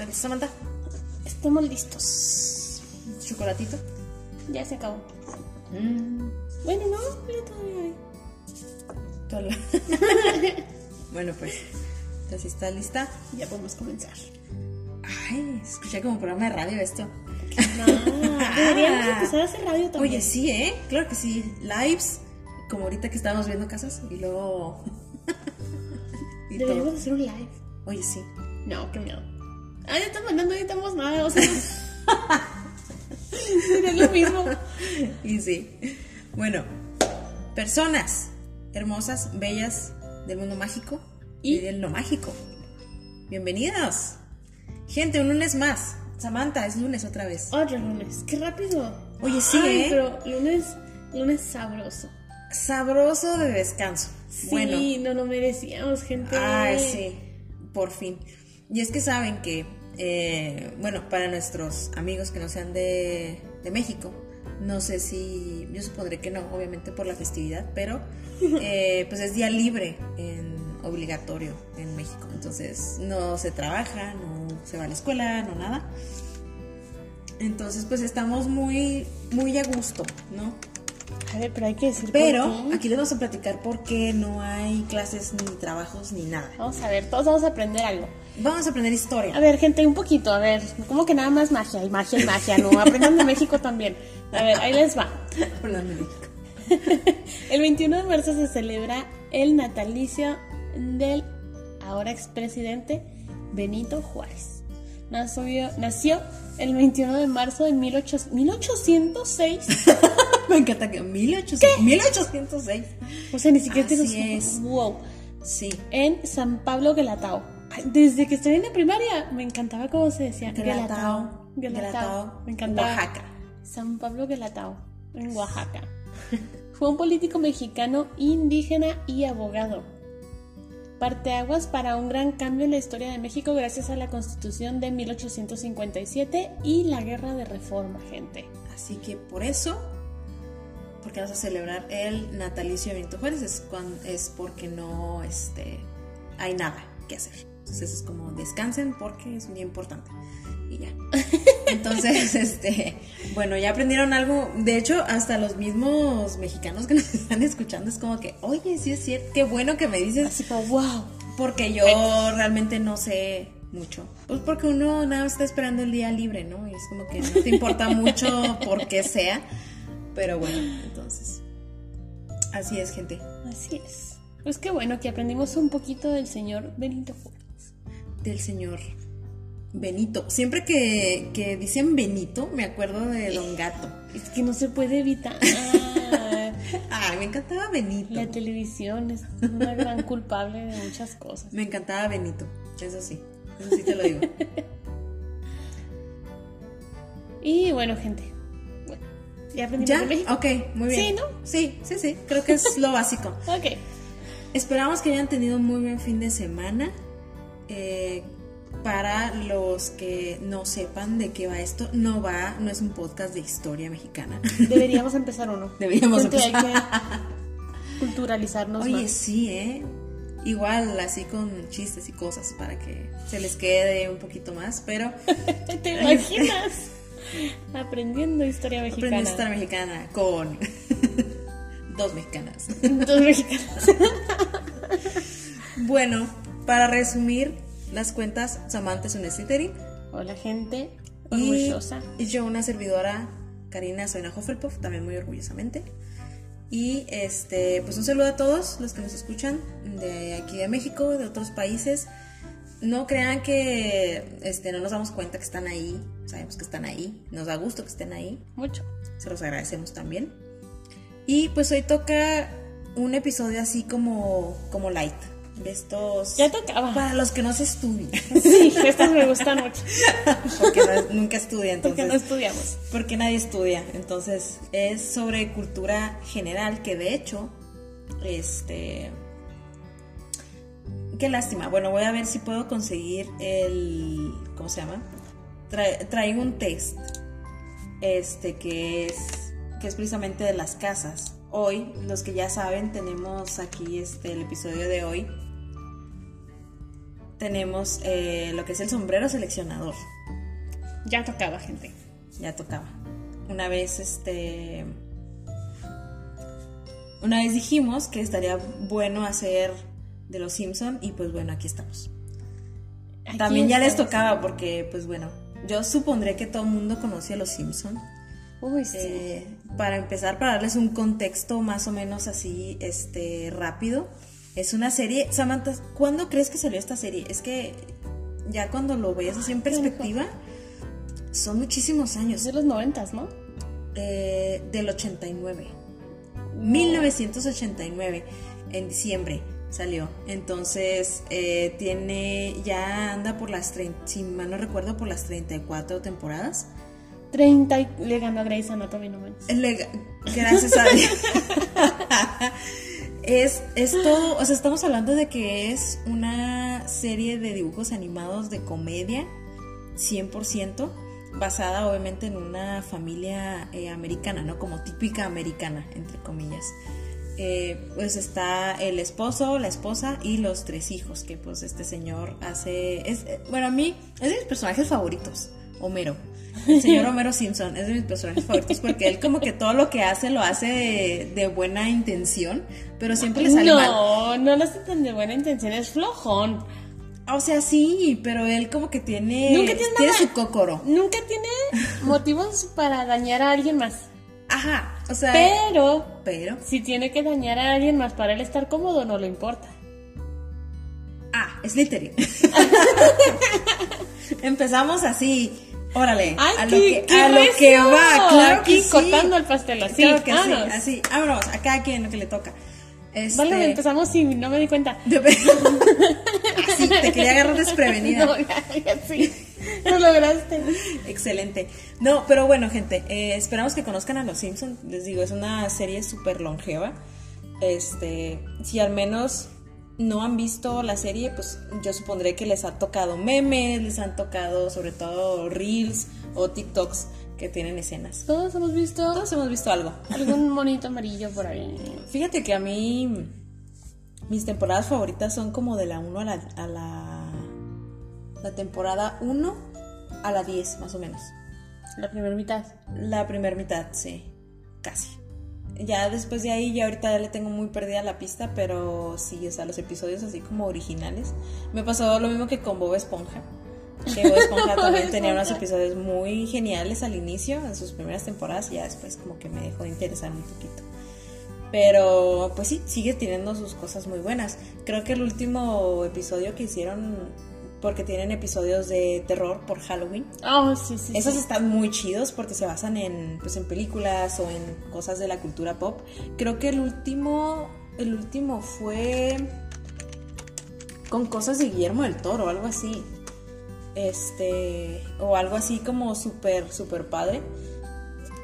¿Estás lista, Samantha? Estamos listos. ¿Chocolatito? Ya se acabó. Mm. Bueno, no, pero todavía hay. Bueno, pues. Entonces, ¿está lista? Ya podemos comenzar. Ay, escuché como programa de radio esto. No, deberíamos empezar a hacer radio también. Oye, sí, ¿eh? Claro que sí. Lives, como ahorita que estábamos viendo casas y luego. y deberíamos todo. hacer un live. Oye, sí. No, qué miedo. Ah, ya estamos no necesitamos nada, o sea. Sería lo mismo. Y sí. Bueno, personas hermosas, bellas del mundo mágico y, Y- del no mágico. Bienvenidos. Gente, un lunes más. Samantha, es lunes otra vez. Otro lunes. Qué rápido. Oye, sí, Ay, ¿eh? pero lunes, lunes sabroso. Sabroso de descanso. Sí, Bueno, no lo merecíamos, gente. Ay, sí, por fin. Y es que saben que, eh, bueno, para nuestros amigos que no sean de, de México, no sé si, yo supondré que no, obviamente por la festividad, pero eh, pues es día libre, en, obligatorio en México. Entonces no se trabaja, no se va a la escuela, no nada. Entonces pues estamos muy, muy a gusto, ¿no? A ver, pero hay que decir. por Pero qué. aquí les vamos a platicar por qué no hay clases ni trabajos ni nada. Vamos a ver, todos vamos a aprender algo. Vamos a aprender historia. A ver, gente, un poquito, a ver, como que nada más magia y magia y magia, ¿no? Aprendan de México también. A ver, ahí les va. Hablando de México. El 21 de marzo se celebra el natalicio del ahora expresidente Benito Juárez. Nació, nació el 21 de marzo de 1800 1806. Me encanta que 1800, 1806. O sea, ni siquiera Así te es. Wow. Sí. En San Pablo Guelatao. Desde que estoy en la primaria me encantaba cómo se decía. Guelatao. Guelatao. Me encantaba. Oaxaca. San Pablo Guelatao, en Oaxaca. Fue un político mexicano, indígena y abogado. Parteaguas para un gran cambio en la historia de México gracias a la Constitución de 1857 y la Guerra de Reforma, gente. Así que por eso, porque vamos a celebrar el natalicio de Benito Juárez, es, es porque no este, hay nada que hacer. Entonces es como descansen porque es muy importante. Y ya. Entonces, este, bueno, ya aprendieron algo. De hecho, hasta los mismos mexicanos que nos están escuchando es como que, oye, sí es cierto, qué bueno que me dices Así como, wow. Porque yo realmente no sé mucho. Pues porque uno nada más está esperando el día libre, ¿no? Y es como que no te importa mucho por qué sea. Pero bueno, entonces. Así es, gente. Así es. Pues qué bueno que aprendimos un poquito del señor Benito Juárez. Del señor Benito. Siempre que, que dicen Benito, me acuerdo de Don Gato. Es que no se puede evitar. Ay, me encantaba Benito. La televisión es una gran culpable de muchas cosas. Me encantaba Benito. Eso sí. Eso sí te lo digo. Y bueno, gente. Bueno, ya aprendimos ¿Ya? de México. Ok, muy bien. Sí, ¿no? Sí, sí, sí. Creo que es lo básico. Ok. Esperamos que hayan tenido un muy buen fin de semana. Eh, para los que no sepan de qué va esto, no va, no es un podcast de historia mexicana. Deberíamos empezar uno. Deberíamos Gente, empezar. Hay que culturalizarnos Oye, más. sí, ¿eh? Igual, así con chistes y cosas para que se les quede un poquito más, pero ¿Te imaginas? Aprendiendo historia mexicana. aprende historia mexicana con dos mexicanas. Dos mexicanos. Bueno, para resumir las cuentas, Samantha es una Slytherin. Hola, gente. Y Orgullosa. yo, una servidora, Karina Soina Hufflepuff, también muy orgullosamente. Y este, pues un saludo a todos los que nos escuchan de aquí de México, de otros países. No crean que este, no nos damos cuenta que están ahí, sabemos que están ahí, nos da gusto que estén ahí, Mucho. se los agradecemos también. Y pues hoy toca un episodio así como, como light, de estos... Ya tocaba. Para los que no se estudian, Sí, estas me gustan mucho. porque no- nunca estudian, Porque entonces... no estudiamos. Porque nadie estudia. Entonces, es sobre cultura general, que de hecho, este. Qué lástima. Bueno, voy a ver si puedo conseguir el. ¿Cómo se llama? Tra- traigo un test. Este que es. que es precisamente de las casas. Hoy, los que ya saben, tenemos aquí este el episodio de hoy. Tenemos eh, lo que es el sombrero seleccionador. Ya tocaba, gente. Ya tocaba. Una vez, este. Una vez dijimos que estaría bueno hacer de los Simpson y pues bueno, aquí estamos. Aquí También ya les tocaba porque pues bueno, yo supondré que todo el mundo conocía a los Simpson. Uy, sí. Eh, para empezar, para darles un contexto más o menos así, este, rápido. Es una serie, Samantha, ¿cuándo crees que salió esta serie? Es que ya cuando lo veas así en perspectiva, son muchísimos Es años. de los noventas, ¿no? Eh, del 89. 1989, en diciembre salió. Entonces, eh, tiene, ya anda por las 30, si mal no recuerdo, por las 34 temporadas. 30 y le ganó a Grey's Anatomy, no menos. Le- gracias a Dios. es, es todo, o sea, estamos hablando de que es una serie de dibujos animados de comedia, 100%, basada obviamente en una familia eh, americana, ¿no? Como típica americana, entre comillas. Eh, pues está el esposo, la esposa y los tres hijos que pues este señor hace... Es, eh, bueno, a mí es de mis personajes favoritos, Homero. El señor Homero Simpson es de mis personajes favoritos porque él como que todo lo que hace lo hace de, de buena intención, pero siempre le sale mal. No, no lo hace tan de buena intención, es flojón. O sea, sí, pero él como que tiene... Nunca tiene nada- su cócoro. Nunca tiene motivos para dañar a alguien más. Ajá, o sea... Pero Pero... si tiene que dañar a alguien más para él estar cómodo, no le importa. Ah, Slytherin. Empezamos así. Órale, ¡Ay, a lo qué, que, qué a lo que recio! va, claro que Aquí sí. cortando el pastel, así, Claro que sí, así. Vámonos, a cada quien lo que le toca. Este... Vale, empezamos y no me di cuenta. así, te quería agarrar desprevenida. No, sí. Lo lograste. Excelente. No, pero bueno, gente, eh, esperamos que conozcan a Los Simpsons. Les digo, es una serie súper longeva. Este, si al menos no han visto la serie, pues yo supondré que les ha tocado memes, les han tocado sobre todo reels o TikToks que tienen escenas. Todos hemos visto Todos hemos visto algo. algún monito amarillo por ahí. Fíjate que a mí mis temporadas favoritas son como de la 1 a la, a la, la temporada 1 a la 10 más o menos. La primera mitad. La primera mitad, sí, casi. Ya después de ahí, ya ahorita ya le tengo muy perdida la pista, pero sí, o sea, los episodios así como originales. Me pasó lo mismo que con Bob Esponja. Que Bob Esponja Bob también tenía unos episodios muy geniales al inicio, en sus primeras temporadas, y ya después como que me dejó de interesar un poquito. Pero pues sí, sigue teniendo sus cosas muy buenas. Creo que el último episodio que hicieron, porque tienen episodios de terror por Halloween, Oh, sí, sí. esos sí. están muy chidos porque se basan en, pues, en películas o en cosas de la cultura pop. Creo que el último, el último fue con cosas de Guillermo del Toro, algo así. Este, o algo así como súper, súper padre.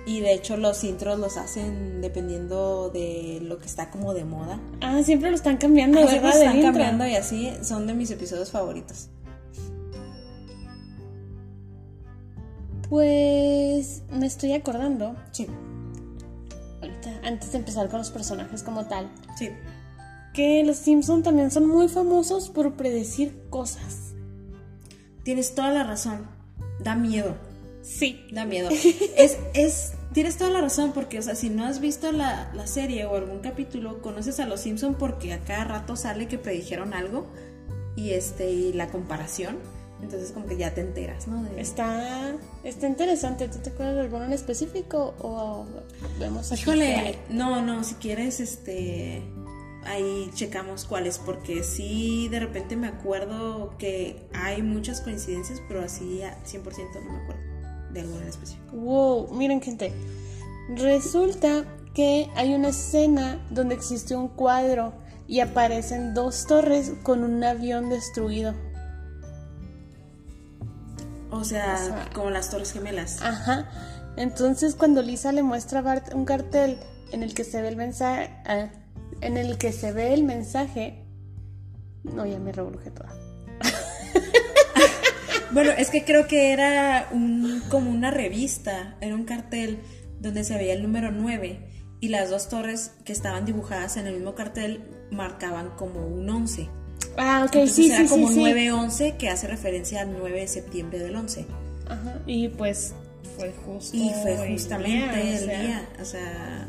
Y de hecho los intros los hacen dependiendo de lo que está como de moda. Ah, siempre lo están cambiando, Siempre Del están intro. cambiando y así son de mis episodios favoritos. Pues me estoy acordando, Sí, ahorita, antes de empezar con los personajes como tal, sí. que los Simpson también son muy famosos por predecir cosas. Tienes toda la razón. Da miedo. Sí. Da miedo. Es, es, tienes toda la razón, porque, o sea, si no has visto la, la serie o algún capítulo, conoces a los Simpson porque a cada rato sale que predijeron algo y este, y la comparación. Entonces como que ya te enteras, ¿no? De- Está, está interesante. ¿Tú te acuerdas de alguno en específico o vemos Híjole, no, no, si quieres, este, ahí checamos cuáles, porque sí, de repente me acuerdo que hay muchas coincidencias, pero así a 100% no me acuerdo de alguna en específico. Wow, miren gente, resulta que hay una escena donde existe un cuadro y aparecen dos torres con un avión destruido. O sea, O sea, como las Torres Gemelas. Ajá. Entonces cuando Lisa le muestra a Bart un cartel en el que se ve el mensaje, ah, en el que se ve el mensaje, no ya me revolujé toda. Bueno, es que creo que era un, como una revista, era un cartel donde se veía el número 9 y las dos torres que estaban dibujadas en el mismo cartel marcaban como un 11. Ah, ok, Entonces sí, era sí, como sí, sí. 9-11 que hace referencia al 9 de septiembre del 11. Ajá, y pues fue justo. Y fue el justamente o el sea, día. O sea,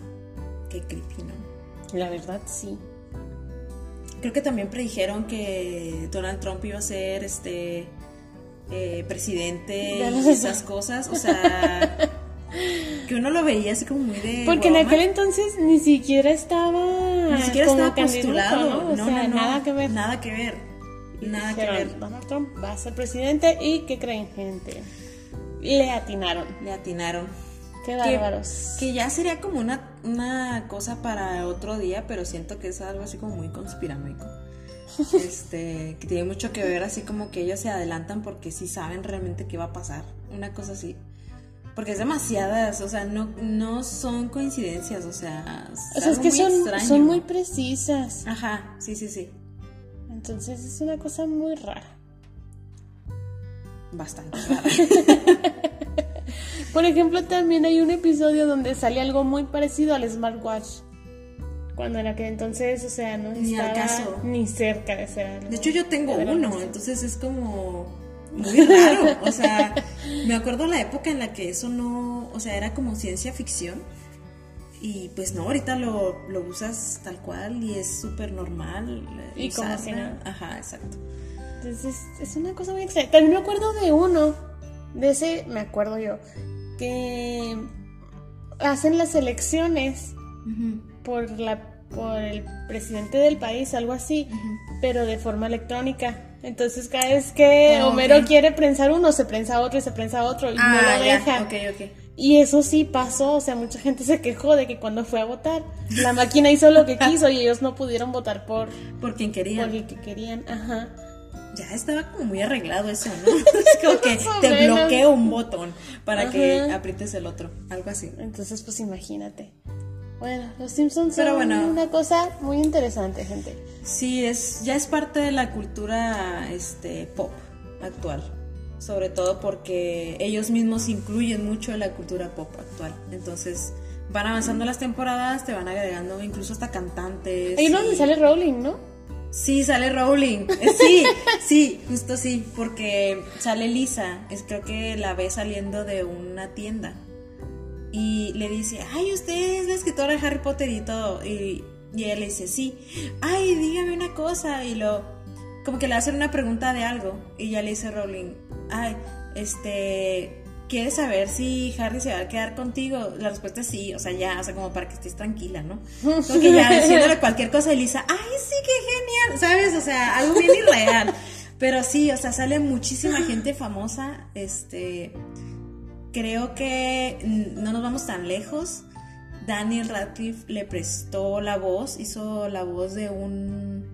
qué creepy, ¿no? La verdad, sí. Creo que también predijeron que Donald Trump iba a ser este eh, presidente De y esas cosas. O sea, que uno lo veía así como muy de. Porque en aquel entonces ni siquiera estaba. Ni siquiera estaba postulado. ¿no? O No, sea, no, nada que ver. Nada que ver. Nada que ver. Donald Trump va a ser presidente y ¿qué creen, gente? Le atinaron. Le atinaron. Qué Que- bárbaros. Que ya sería como una, una cosa para otro día, pero siento que es algo así como muy conspiranoico. Este, que tiene mucho que ver así como que ellos se adelantan porque sí saben realmente qué va a pasar. Una cosa así. Porque es demasiadas, o sea, no, no son coincidencias, o sea, O sea, es que muy son, extraño. son muy precisas. Ajá, sí, sí, sí. Entonces es una cosa muy rara. Bastante raro. Por ejemplo, también hay un episodio donde sale algo muy parecido al smartwatch. Cuando en aquel entonces, o sea, no Ni al estaba caso. ni cerca de ser algo. De hecho, yo tengo uno, entonces es como muy raro. O sea, me acuerdo la época en la que eso no, o sea, era como ciencia ficción. Y pues no, ahorita lo, lo usas tal cual y es súper normal. Y como si nada. Ajá, exacto. Entonces es una cosa muy extraña. También me acuerdo de uno, de ese me acuerdo yo, que hacen las elecciones por la por el presidente del país, algo así, pero de forma electrónica. Entonces cada vez que Ah, Homero quiere prensar uno, se prensa otro y se prensa otro y no Ah, lo deja. ok, ok. Y eso sí pasó, o sea, mucha gente se quejó de que cuando fue a votar, la máquina hizo lo que quiso y ellos no pudieron votar por, Por quien quería. por el que querían. Ajá. Ya estaba como muy arreglado eso, ¿no? es como que te bloqueo un botón para que aprietes el otro. Algo así. Entonces, pues imagínate. Bueno, los Simpsons Pero son bueno. una cosa muy interesante, gente. Sí, es, ya es parte de la cultura este, pop actual. Sobre todo porque ellos mismos incluyen mucho en la cultura pop actual. Entonces van avanzando las temporadas, te van agregando incluso hasta cantantes. Uno y- donde sale Rowling, ¿no? Sí, sale Rowling. Eh, Sí, sí, justo sí, porque sale Lisa. Es, creo que la ve saliendo de una tienda. Y le dice, ay, usted es la escritora de Harry Potter y todo. Y, y ella le dice, sí. Ay, dígame una cosa. Y lo, como que le hacen una pregunta de algo. Y ya le dice Rowling, ay, este, ¿quieres saber si Harry se va a quedar contigo? La respuesta es sí, o sea, ya, o sea, como para que estés tranquila, ¿no? Como que ya diciéndole cualquier cosa, Elisa, ay, sí, qué genial, ¿sabes? O sea, algo bien irreal. Pero sí, o sea, sale muchísima gente famosa, este, creo que no nos vamos tan lejos. Daniel Radcliffe le prestó la voz, hizo la voz de un,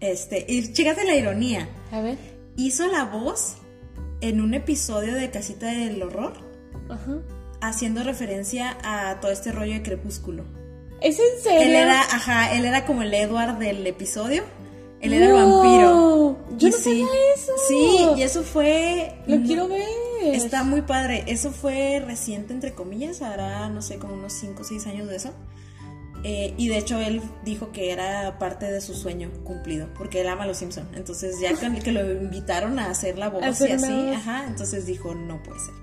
este, y chécate la ironía, A ver. hizo la voz en un episodio de Casita del Horror, Ajá. haciendo referencia a todo este rollo de Crepúsculo. ¿Es en serio? Él era, ajá, él era como el Edward del episodio. Él era el vampiro. yo Y no sí, sabía eso. Sí, y eso fue. Lo quiero ver. Está muy padre. Eso fue reciente, entre comillas. Hará, no sé, como unos 5 o 6 años de eso. Eh, y de hecho él dijo que era parte de su sueño cumplido, porque él ama a los Simpson. Entonces ya con- que lo invitaron a hacer la voz y así, voz. ajá, entonces dijo, no puede ser.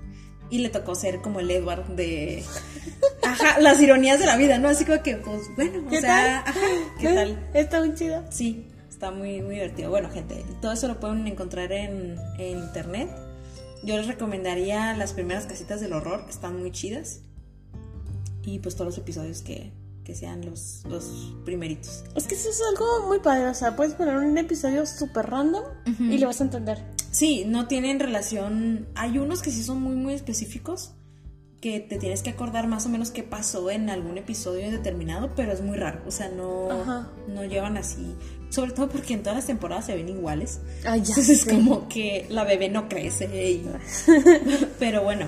Y le tocó ser como el Edward de... Ajá, las ironías de la vida, ¿no? Así como que, pues bueno, o ¿Qué sea, tal? ajá, ¿qué ¿Eh? tal? Está muy chido. Sí, está muy, muy divertido. Bueno, gente, todo eso lo pueden encontrar en, en internet. Yo les recomendaría las primeras casitas del horror, están muy chidas. Y pues todos los episodios que, que sean los, los primeritos. Es que eso es algo muy padre. O sea, puedes poner un episodio súper random y le vas a entender. Sí, no tienen relación. Hay unos que sí son muy, muy específicos. Que te tienes que acordar más o menos qué pasó en algún episodio determinado, pero es muy raro. O sea, no, Ajá. no llevan así. Sobre todo porque en todas las temporadas se ven iguales. Ay, ya. Entonces es como que la bebé no crece. y- Pero bueno,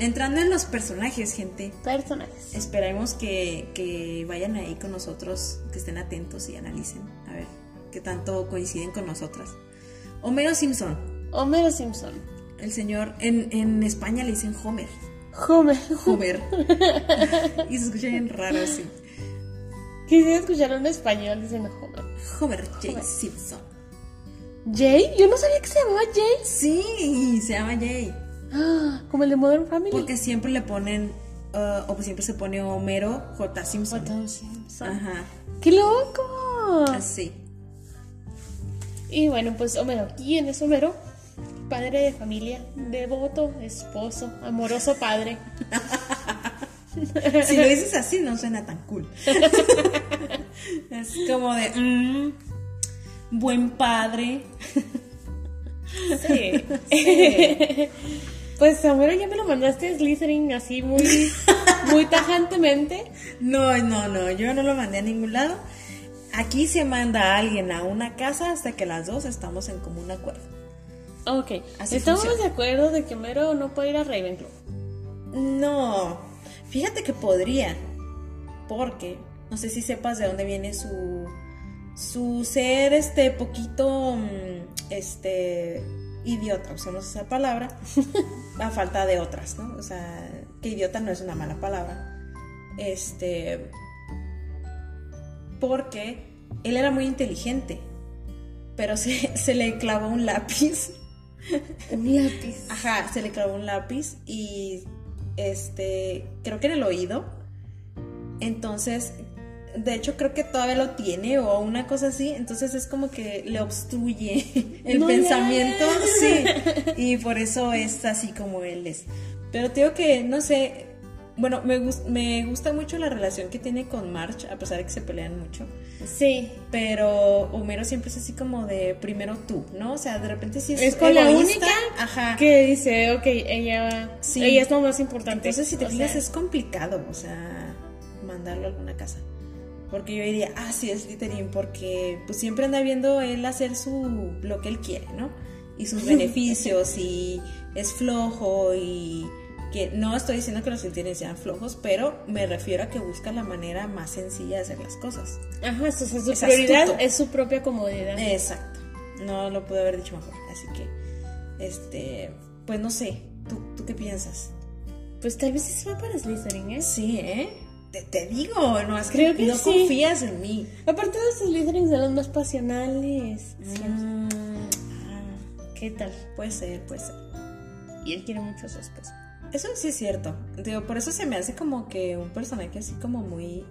entrando en los personajes, gente, Personajes. esperemos que, que vayan ahí con nosotros, que estén atentos y analicen. A ver qué tanto coinciden con nosotras. Homero Simpson, Homero Simpson. el señor, en, en España le dicen Homer. Homer. Homer. y se escucha bien raro así. Quisiera escuchar un español diciendo Homer. Homer J. Simpson. ¿Jay? Yo no sabía que se llamaba Jay. Sí, se llama Jay. Ah, como el de Modern Family. Porque siempre le ponen, uh, o pues siempre se pone Homero J. Simpson. J. Simpson. Ajá, ¡Qué loco! así. Y bueno, pues Homero. ¿Quién es Homero? Padre de familia, devoto, esposo, amoroso padre. Si lo dices así, no suena tan cool. es como de, mm, buen padre. Sí. pues Homero ya me lo mandaste a Slytherin así muy, muy tajantemente. No, no, no, yo no lo mandé a ningún lado. Aquí se manda a alguien a una casa hasta que las dos estamos en común acuerdo. Ok, Así estamos funciona. de acuerdo de que Homero no puede ir a Ravenclaw. No, fíjate que podría, porque no sé si sepas de dónde viene su su ser este poquito mm, este idiota, usamos esa palabra, a falta de otras, ¿no? O sea, que idiota no es una mala palabra. Este porque él era muy inteligente, pero se, se le clavó un lápiz Un lápiz. Ajá, se le clavó un lápiz y este, creo que en el oído. Entonces, de hecho creo que todavía lo tiene o una cosa así, entonces es como que le obstruye el No pensamiento, sí, y por eso es así como él es. Pero te digo que, no sé, bueno, me, me gusta mucho la relación que tiene con March, a pesar de que se pelean mucho. Sí. Pero Homero siempre es así como de primero tú, ¿no? O sea, de repente sí es, Es con la única Ajá. que dice, ok, ella, Sí. ella es lo más importante. Entonces, si te O fijas, sea, es complicado, o sea, mandarlo a alguna casa. Porque yo diría, ah, sí, es Slytherin, porque pues siempre anda viendo él hacer su, lo que él quiere, ¿no? Y sus beneficios, y es flojo, y que no estoy diciendo que los Slytherin sean flojos, pero me refiero a que busca la manera más sencilla de hacer las cosas. Ajá, o sea, su Es prioridad astuto. es su propia comodidad. Exacto. No lo pude haber dicho mejor. Así que, este, pues no sé, ¿tú, tú qué piensas? Pues tal vez sí se va para Slytherin, ¿eh? Sí, ¿eh? Te, te digo, no, que Creo que no sí. confías en mí. Aparte de los Slytherin son los más pasionales. Mm, ah, ¿Qué tal? puede ser, puede ser. Y él quiere mucho a su esposa. Eso sí es cierto. Digo, por eso se me hace como que un personaje así como muy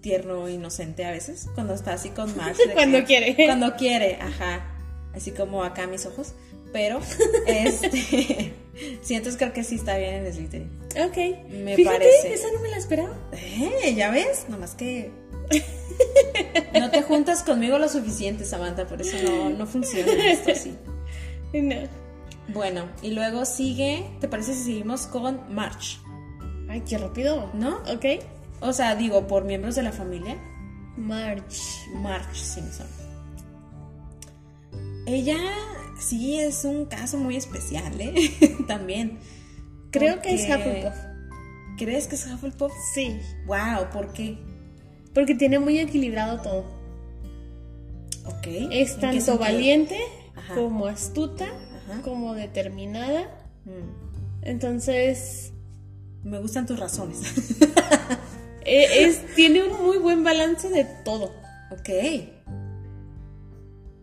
tierno, inocente a veces. Cuando está así con de Cuando que- quiere. Cuando quiere, ajá. Así como acá mis ojos. Pero, este. sí, entonces creo que sí está bien en Slytherin. Ok. Me Fíjate, parece. esa no me la esperaba. Eh, ya ves, nomás que no te juntas conmigo lo suficiente, Samantha, por eso no, no funciona esto así. No. Bueno, y luego sigue, ¿te parece si seguimos con March? Ay, qué rápido. ¿No? Ok. O sea, digo, por miembros de la familia, March. March Simpson. Ella sí es un caso muy especial, ¿eh? También. Creo que es Hufflepuff. ¿Crees que es Hufflepuff? Sí. Wow, ¿por qué? Porque tiene muy equilibrado todo. Ok. Es ¿En qué tanto valiente Ajá. como astuta, Ajá. como determinada. Mm. Entonces, Me gustan tus razones. e- es, tiene un muy buen balance de todo. ok.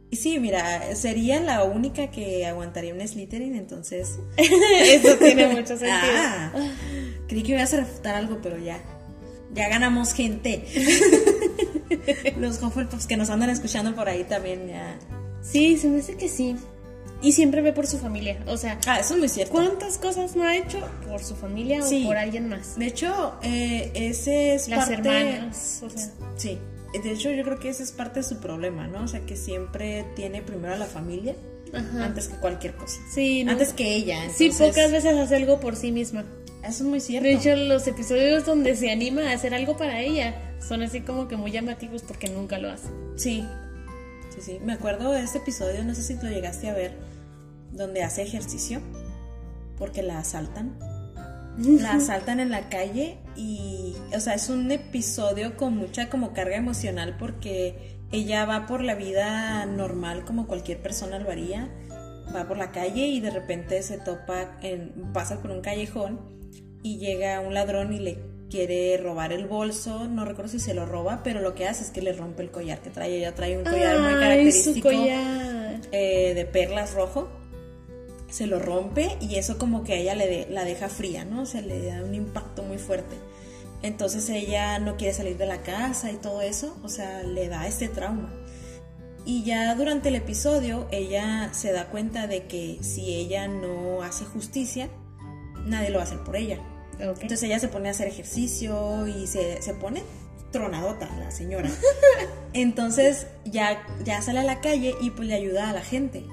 Y sí, mira, sería la única que aguantaría un Slytherin, entonces... Eso tiene mucho sentido. Ah, creí que ibas a refutar algo, pero ya. Ya ganamos gente. Los Hufflepuffs que nos andan escuchando por ahí también ya... Sí, se me hace que sí. Y siempre ve por su familia. O sea, Ah, eso es muy cierto. ¿cuántas cosas no ha hecho por su familia Sí. o por alguien más? De hecho, eh, ese es Las parte... hermanas, o sea. Sí, de hecho yo creo que ese es parte de su problema, ¿no? O sea, que siempre tiene primero a la familia Ajá. antes que cualquier cosa. Sí, no. Antes que ella. Sí, entonces, pocas veces hace algo por sí misma. Eso es muy cierto. De hecho, los episodios donde se anima a hacer algo para ella son así como que muy llamativos porque nunca lo hace. Sí, sí, sí. Me acuerdo de ese episodio, no sé si lo llegaste a ver, donde hace ejercicio, porque la asaltan. La asaltan en la calle y, o sea, es un episodio con mucha como carga emocional porque ella va por la vida normal como cualquier persona lo haría. Va por la calle y de repente se topa, en, pasa por un callejón y llega un ladrón y le quiere robar el bolso, no recuerdo si se lo roba, pero lo que hace es que le rompe el collar que trae. Ella trae un collar muy característico eh, de perlas rojo. Se lo rompe y eso como que a ella le la deja fría, ¿no? Se le da un impacto muy fuerte. Entonces ella no quiere salir de la casa y todo eso, o sea, le da este trauma. Y ya durante el episodio ella se da cuenta de que si ella no hace justicia, nadie lo va a hacer por ella. Entonces ella se pone a hacer ejercicio y se, pone tronadota la señora. Entonces ya, ya sale a la calle y pues le ayuda a la gente.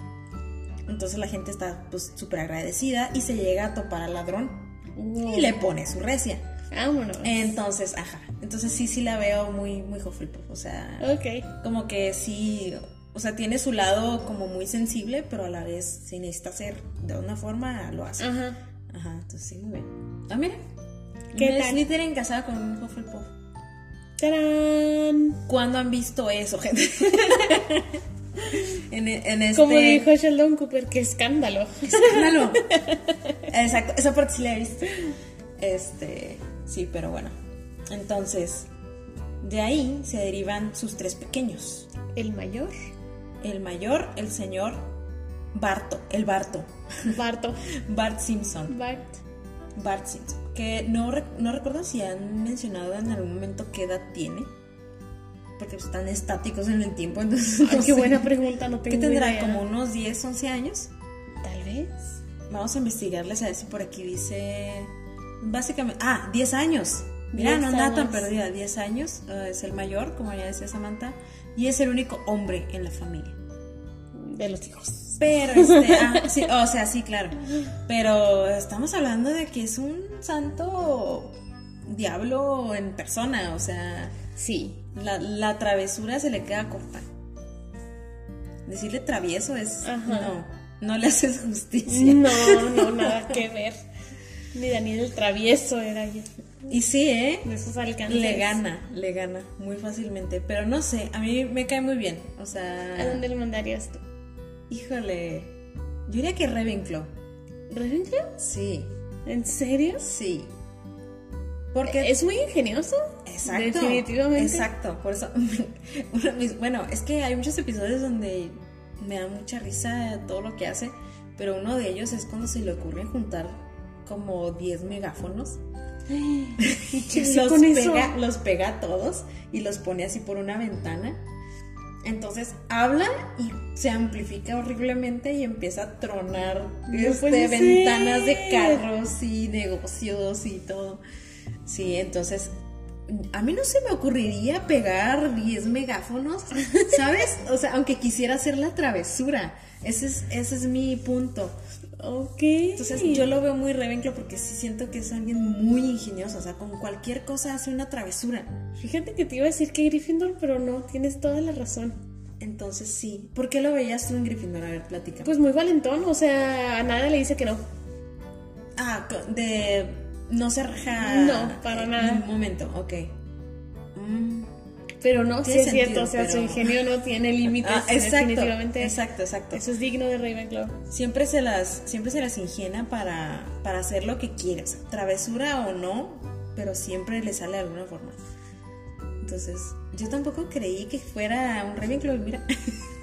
Entonces la gente está pues súper agradecida y se llega a topar al ladrón y le pone su recia. Vámonos. Entonces, ajá. Entonces sí, sí la veo muy, muy Hufflepuff. O sea, como que sí, o sea, tiene su lado como muy sensible, pero a la vez si necesita hacer de una forma, lo hace. Ajá. Ajá, entonces sí, muy bien. Ah, mira. ¿Qué tal? Slytherin casada con un Hufflepuff. ¡Tarán! ¿Cuándo han visto eso, gente? en, en este... Como dijo Sheldon Cooper, qué escándalo. ¡Qué escándalo! Exacto, esa parte sí la he visto. Este, sí, pero bueno. Entonces, de ahí se derivan sus tres pequeños. ¿El mayor? El mayor, el señor Barto, el Barto. Barto. Bart Simpson. Bart. Bart Simpson. Que no, no recuerdo si han mencionado en algún momento qué edad tiene. Porque están estáticos en el tiempo. Entonces, qué buena pregunta, no tengo ¿Qué tendrá? ¿Como unos 10, 11 años? Tal vez. Vamos a investigarles a ver si por aquí dice. Básicamente. Ah, 10 años. Mira, no anda tan perdida. 10 años. Ah, es el mayor, como ya decía Samantha. Y es el único hombre en la familia. De los hijos. Pero, este, ah, sí, o sea, sí, claro. Pero estamos hablando de que es un santo diablo en persona, o sea. Sí. La, travesura se le queda corta. Decirle travieso es. No, no le haces justicia. No, no, nada que ver. Ni Daniel el travieso era yo. Y sí, ¿eh? De esos Le gana, le gana muy fácilmente. Pero no sé, a mí me cae muy bien. O sea. ¿A dónde le mandarías tú? Híjole, yo diría que Ravenclaw. ¿Ravenclaw? Sí. ¿En serio? Sí. Porque es muy ingenioso. Exacto. Definitivamente. Exacto. Por eso, bueno, es que hay muchos episodios donde me da mucha risa todo lo que hace, pero uno de ellos es cuando se le ocurre juntar como 10 megáfonos. ¿Y los, pega, los pega a todos y los pone así por una ventana entonces habla y se amplifica horriblemente y empieza a tronar este, ventanas de carros y negocios y todo. Sí, entonces a mí no se me ocurriría pegar 10 megáfonos, ¿sabes? O sea, aunque quisiera hacer la travesura. Ese es, ese es mi punto. Ok. Entonces yo lo veo muy Ravenclaw porque sí siento que es alguien muy ingenioso. O sea, con cualquier cosa hace una travesura. Fíjate que te iba a decir que Gryffindor, pero no, tienes toda la razón. Entonces sí. ¿Por qué lo veías tú en Gryffindor? A ver, plática. Pues muy valentón, o sea, a nada le dice que no. Ah, de no se raja. No, para nada. En un momento, ok. Mm. Pero no, sí es cierto, o sea, su ingenio no tiene límites. Ah, exacto, definitivamente. Exacto, exacto. Eso es digno de Ravenclaw. Siempre se las, siempre se las ingenia para, para hacer lo que quiere, travesura o no, pero siempre le sale de alguna forma. Entonces, yo tampoco creí que fuera un Ravenclaw, mira.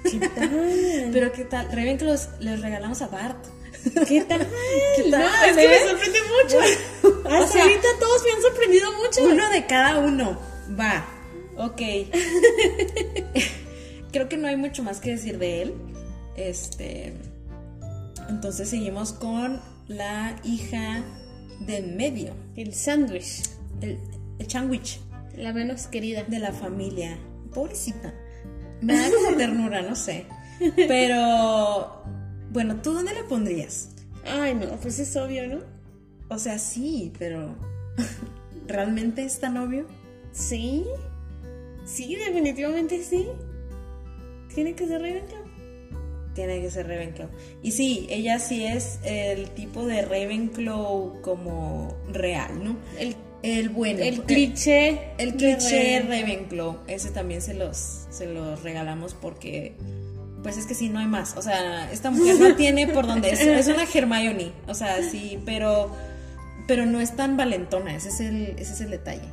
¿Qué tal? pero qué tal, Ravenclaw les regalamos a Bart. ¿Qué tal? ¿Qué tal? es que me sorprende mucho. Hasta ahorita todos me han sorprendido mucho. Uno de cada uno. Va. Ok. Creo que no hay mucho más que decir de él. Este. Entonces seguimos con la hija de medio. El sándwich. El, el sándwich. La menos querida. De la familia. Pobrecita. Me da como ternura, no sé. Pero. Bueno, ¿tú dónde la pondrías? Ay, no, pues es obvio, ¿no? O sea, sí, pero. ¿Realmente es tan obvio? Sí. Sí, definitivamente sí. Tiene que ser Ravenclaw. Tiene que ser Ravenclaw. Y sí, ella sí es el tipo de Ravenclaw como real, ¿no? El, el bueno. El cliché. El cliché Ravenclaw. Ese también se los, se los regalamos porque pues es que sí, no hay más. O sea, esta mujer no tiene por dónde. Es, es una Hermione. O sea, sí, pero pero no es tan valentona, ese es el, ese es el detalle.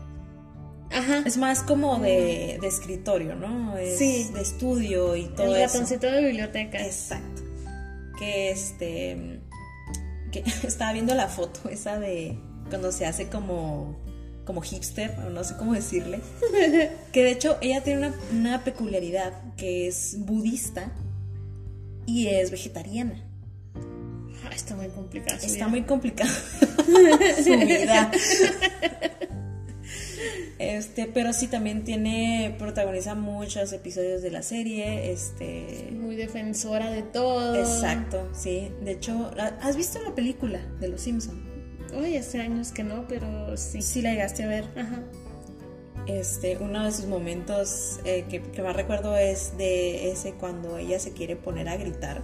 Ajá. Es más como de, de escritorio, ¿no? Es Sí. De estudio y todo el eso. ratoncito de biblioteca. Exacto. Que este. Que estaba viendo la foto esa de cuando se hace como. Como hipster, o no sé cómo decirle. que de hecho ella tiene una, una peculiaridad que es budista y es vegetariana. Ah, está muy complicado. Está vida. muy complicado su vida. Este, pero sí también tiene, protagoniza muchos episodios de la serie, este, muy defensora de todo. exacto, sí. De hecho, ¿has visto la película de Los Simpson? Uy, hace años que no, pero sí. Sí la llegaste a ver. Ajá. Este, uno de sus momentos eh, que, que más recuerdo es de ese cuando ella se quiere poner a gritar,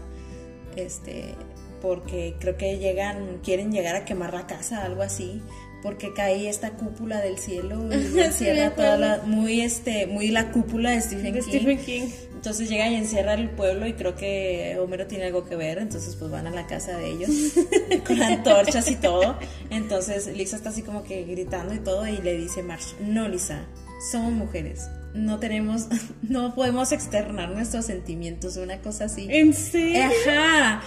este, porque creo que llegan, quieren llegar a quemar la casa, algo así, porque cae esta cúpula del cielo y Sí, encierra toda la, muy este, muy la cúpula de Stephen De King. Stephen King. Entonces llega y encierra el pueblo y creo que Homero tiene algo que ver, entonces pues van a la casa de ellos con antorchas y todo. Entonces Lisa está así como que gritando y todo y le dice Marsh, no Lisa, somos mujeres, no tenemos, no podemos externar nuestros sentimientos, una cosa así. ¿En serio? Ajá.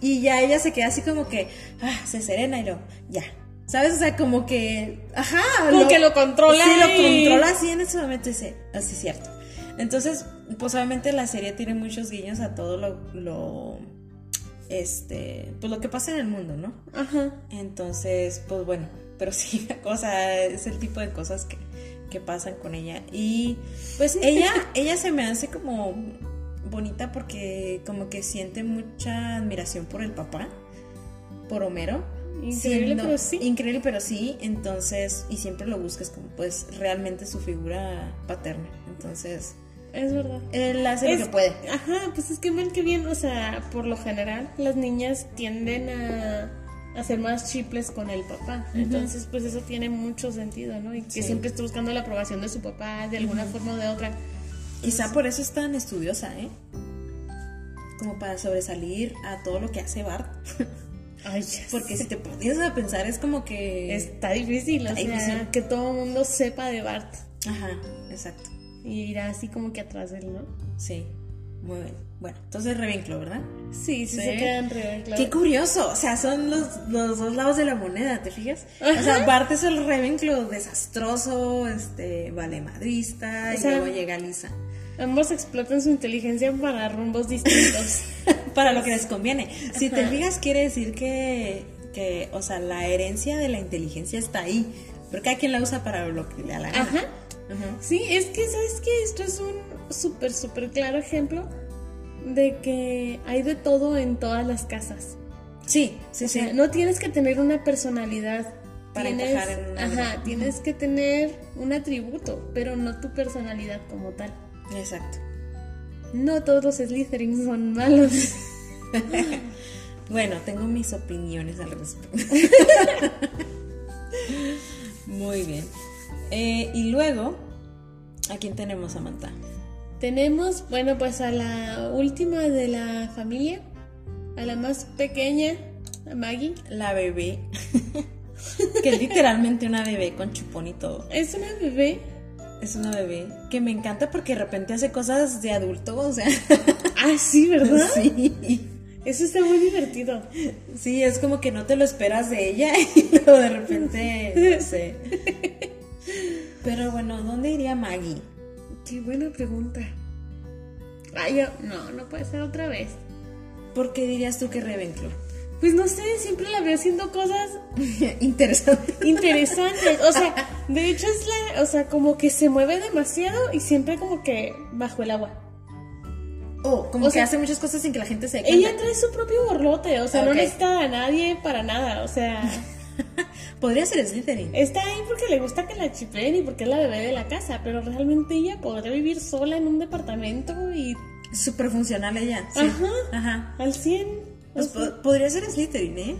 Y ya ella se queda así como que, ah, se serena y lo, ya. ¿Sabes? O sea, como que, ajá. Como que lo controla Sí, lo controla así en ese momento dice, así es cierto. Entonces, pues obviamente la serie tiene muchos guiños a todo lo, lo, este, pues lo que pasa en el mundo, ¿no? Ajá. Entonces, pues bueno, pero sí, o sea, es el tipo de cosas que, que pasan con ella. Y pues ella, ella se me hace como bonita porque como que siente mucha admiración por el papá, por Homero. Increíble, siendo- pero sí. Increíble, pero sí. Entonces, y siempre lo buscas como pues realmente su figura paterna. Entonces, Es verdad. él hace Es- lo que puede. Ajá, pues es que mal que bien, o sea, por lo general las niñas tienden a hacer más chiples con el papá. Entonces, pues eso tiene mucho sentido, ¿no? Y que Sí. siempre está buscando la aprobación de su papá de alguna forma o de otra. Quizá por eso es tan estudiosa, ¿eh? Como para sobresalir a todo lo que hace Bart. Ay, Porque si te pones a pensar es como que... está difícil, o Está sea, difícil. que todo el mundo sepa de Bart Ajá, exacto. y irá así como que atrás de él, ¿no? Sí, muy bien. Bueno, entonces Ravenclaw, ¿verdad? Sí, sí, Sí. se quedan. Qué curioso, o sea, son los, los dos lados de la moneda, ¿te fijas? O sea, Bart es el Ravenclaw desastroso, este, vale madrista, O y sea- luego llega Lisa. Ambos explotan su inteligencia para rumbos distintos. Para lo que les conviene. Si te fijas, quiere decir que, que, o sea, la herencia de la inteligencia está ahí. Pero cada quien la usa para lo que le da la gana. Ajá. Ajá. Sí, es que, ¿sabes qué? Esto es un súper, súper claro ejemplo de que hay de todo en todas las casas. Sí, sí, O sí. no tienes que tener una personalidad. Para tienes, encajar en una- Ajá, tienes que tener un atributo, pero no tu personalidad como tal. Exacto. No todos los Slytherin son malos. Bueno, tengo mis opiniones al respecto. Muy bien. Eh, y luego, ¿a quién tenemos, Samantha? Tenemos, bueno, pues a la última de la familia, a la más pequeña, a Maggie. La bebé. que es literalmente una bebé con chupón y todo. Es una bebé. Es una bebé que me encanta porque de repente hace cosas de adulto, o sea. Ah, sí, ¿verdad? sí. Eso está muy divertido. Sí, es como que no te lo esperas de ella y luego de repente, no sé. Pero bueno, ¿dónde iría Maggie? Qué buena pregunta. Ay, yo, no, no puede ser otra vez. ¿Por qué dirías tú que Ravenclaw? Pues no sé, siempre la veo haciendo cosas Interesante. interesantes. O sea, de hecho es la, o sea, como que se mueve demasiado y siempre como que bajo el agua. Oh, como O que sea, hace muchas cosas sin que la gente se dé cuenta. Ella trae su propio borlote, o sea, no Ok. necesita a nadie para nada, o sea, Podría ser Slytherin. está ahí porque le gusta que la chipleen y porque es la bebé de la casa, pero realmente ella podría vivir sola en un departamento y Súper funcional ella. Sí. Ajá. Ajá. al 100. Pues sea, podría ser Slytherin, ¿eh?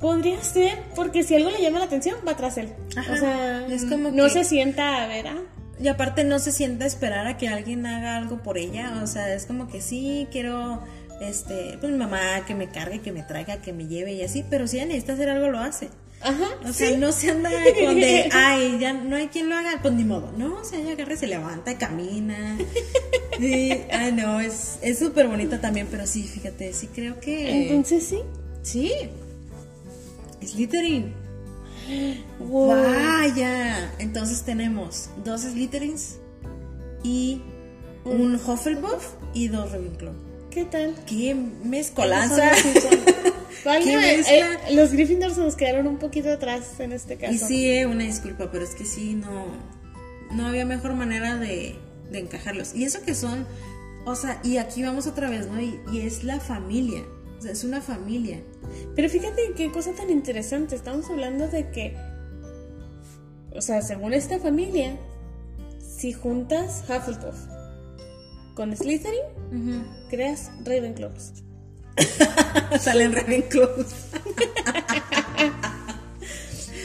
Podría ser, porque si algo le llama la atención, va tras él. Ajá. O sea, Es como no que- se sienta a ver, ah, Y aparte no se sienta a esperar a que alguien haga algo por ella. O sea, es como que sí, quiero este, pues mi mamá que me cargue, que me traiga, que me lleve y así, pero si ella necesita hacer algo, lo hace. Ajá. O sea, no se anda con de, ay, ya no hay quien lo haga, pues ni modo. No, o sea, ella agarra, se levanta, camina. Sí, ay, no, es súper bonita también, pero sí, fíjate, sí creo que. Entonces sí. Sí. Slytherin. Wow. Vaya. Entonces tenemos dos Slytherins y un Hufflepuff y dos Ravenclaw. ¿Qué tal? ¡Qué mezcolanza! Qué eh, eh, los Gryffindors nos quedaron un poquito atrás en este caso. Y sí, eh, una disculpa, pero es que sí, no, no había mejor manera de, de encajarlos. Y eso que son, o sea, y aquí vamos otra vez, ¿no? Y, y es la familia, o sea, es una familia. Pero fíjate qué cosa tan interesante. Estamos hablando de que, o sea, según esta familia, si juntas Hufflepuff con Slytherin, creas Ravenclaws. Salen Ravenclaws.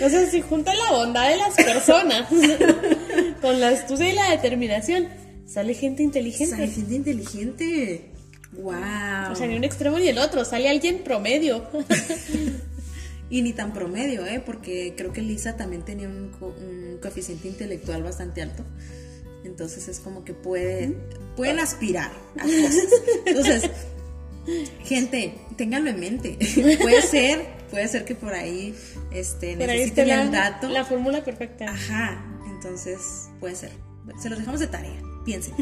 O sea, si juntas la bondad de las personas con la astucia y la determinación, sale gente inteligente. Sale gente inteligente. ¡Wow! O sea, ni un extremo ni el otro, sale alguien promedio. Y ni tan promedio, ¿eh? Porque creo que Lisa también tenía un, co- un coeficiente intelectual bastante alto. Entonces es como que pueden, pueden aspirar a cosas. Entonces, gente, ténganlo en mente. puede ser, puede ser que por ahí este, Por ahí necesiten la, el dato. la fórmula perfecta. Ajá, entonces puede ser. Se los dejamos de tarea, piensen.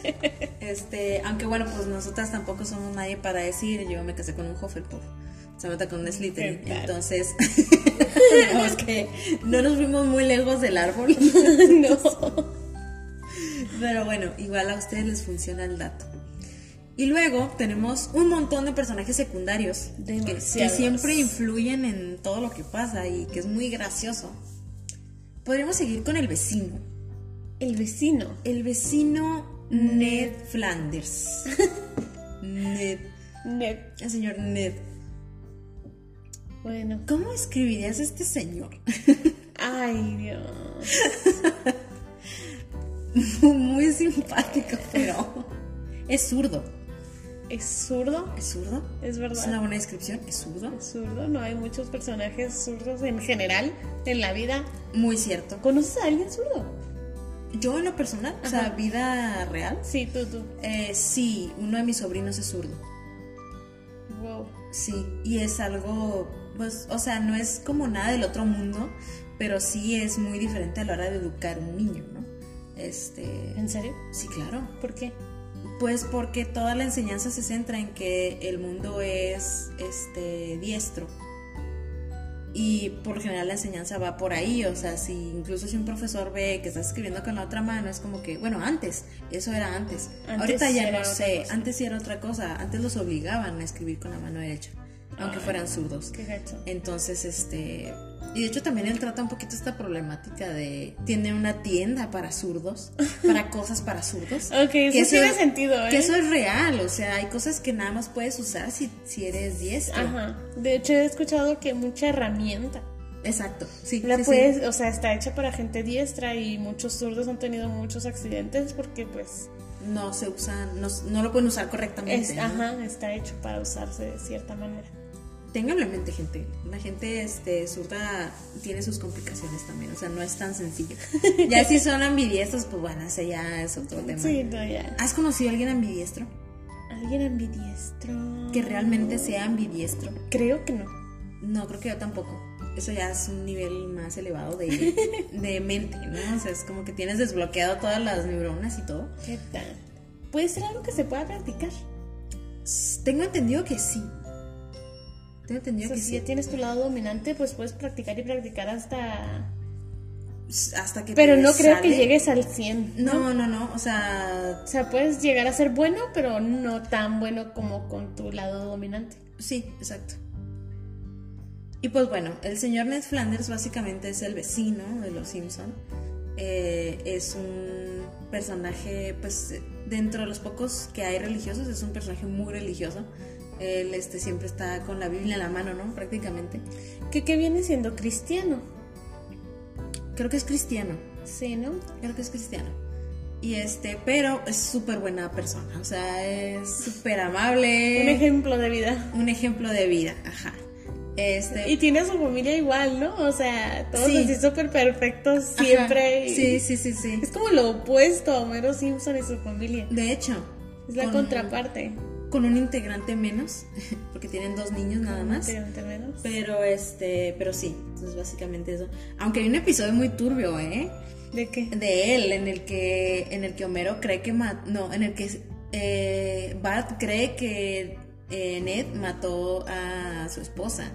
este, aunque bueno, pues nosotras tampoco somos nadie para decir, yo me casé con un Hufflepuff. Se nota con un Slytherin. Entonces, digamos que no nos fuimos muy lejos del árbol. no. Pero bueno, igual a ustedes les funciona el dato. Y luego tenemos un montón de personajes secundarios que, siempre influyen en todo lo que pasa y que es muy gracioso. Podríamos seguir con el vecino. El vecino. El vecino Ned Flanders. Ned. Ned. El señor Ned. Bueno. ¿Cómo escribirías este señor? Ay, Dios. muy simpático, pero es zurdo. ¿Es zurdo? ¿Es zurdo? Es Es una verdad. buena descripción. ¿Es zurdo? Es zurdo. No hay muchos personajes zurdos en general en la vida. Muy cierto. ¿Conoces a alguien zurdo? Yo en lo personal, o sea, vida real, Sí, tú, tú. eh, sí, uno de mis sobrinos es zurdo. Wow. Sí, y es algo, pues, o sea, no es como nada del otro mundo, pero sí es muy diferente a la hora de educar un niño, ¿no? Este, ¿En serio? sí, claro. ¿Por qué? Pues porque toda la enseñanza se centra en que el mundo es, este, diestro. Y por general la enseñanza va por ahí, o sea, si incluso si un profesor ve que estás escribiendo con la otra mano, es como que, bueno, antes, eso era antes. Antes Ahorita ya no sé, cosa. antes sí era otra cosa, antes los obligaban a escribir con la mano derecha, aunque Ay. fueran zurdos. Qué gacho. Entonces, este, y de hecho también él trata un poquito esta problemática de, tiene una tienda para zurdos, para cosas para zurdos. Ok, Que eso tiene sentido, ¿eh? Que eso es real, o sea, hay cosas que nada más puedes usar si, si eres diestro. Ajá. De hecho, he escuchado que mucha herramienta Exacto, sí. la sí, sí. puedes, o sea, está hecha para gente diestra y muchos zurdos han tenido muchos accidentes porque, pues, No se usan, no, no lo pueden usar correctamente. es, ¿no? ajá, está hecho para usarse de cierta manera. Ténganlo en mente, gente. La gente este, zurda tiene sus complicaciones también, o sea, no es tan sencillo. ya si son ambidiestros, pues bueno, ese ya es otro tema. Sí, no, ya. ¿Has conocido a alguien ambidiestro? ¿Alguien ambidiestro? Que realmente sea ambidiestro. Creo que no. No, creo que yo tampoco. Eso ya es un nivel más elevado de, de mente, ¿no? O sea, es como que tienes desbloqueado todas las neuronas y todo. ¿Qué tal? Puede ser algo que se pueda practicar. Tengo entendido que sí. Tengo O entendido sea, que si ya tienes tu lado dominante, pues puedes practicar y practicar hasta... Hasta que Pero no creo que llegues al 100. No, no, no. O sea, O sea, puedes llegar a ser bueno, pero no tan bueno como con tu lado dominante. sí, exacto. Y pues bueno, el señor Ned Flanders básicamente es el vecino de los Simpson. Eh, es un personaje, pues, dentro de los pocos que hay religiosos, es un personaje muy religioso. Él este, siempre está con la Biblia en la mano, ¿no? Prácticamente. Que, que viene siendo cristiano. Creo que es cristiano. Sí, ¿no? Creo que es cristiano. Y este, pero es súper buena persona, o sea, es súper amable. Un ejemplo de vida. Un ejemplo de vida, ajá. Este, y tiene a su familia igual, ¿no? O sea, todos así súper perfectos siempre. Sí, sí, sí, sí. Es como lo opuesto a Homero Simpson y su familia. De hecho. Es la contraparte. Con un integrante menos, porque tienen dos niños nada más. Integrante menos. Pero este, pero sí, entonces básicamente eso. Aunque hay un episodio muy turbio, ¿eh? ¿De qué? De él, en el que, en el que Homero cree que no, en el que eh, Bart cree que eh, Ned mató a su esposa.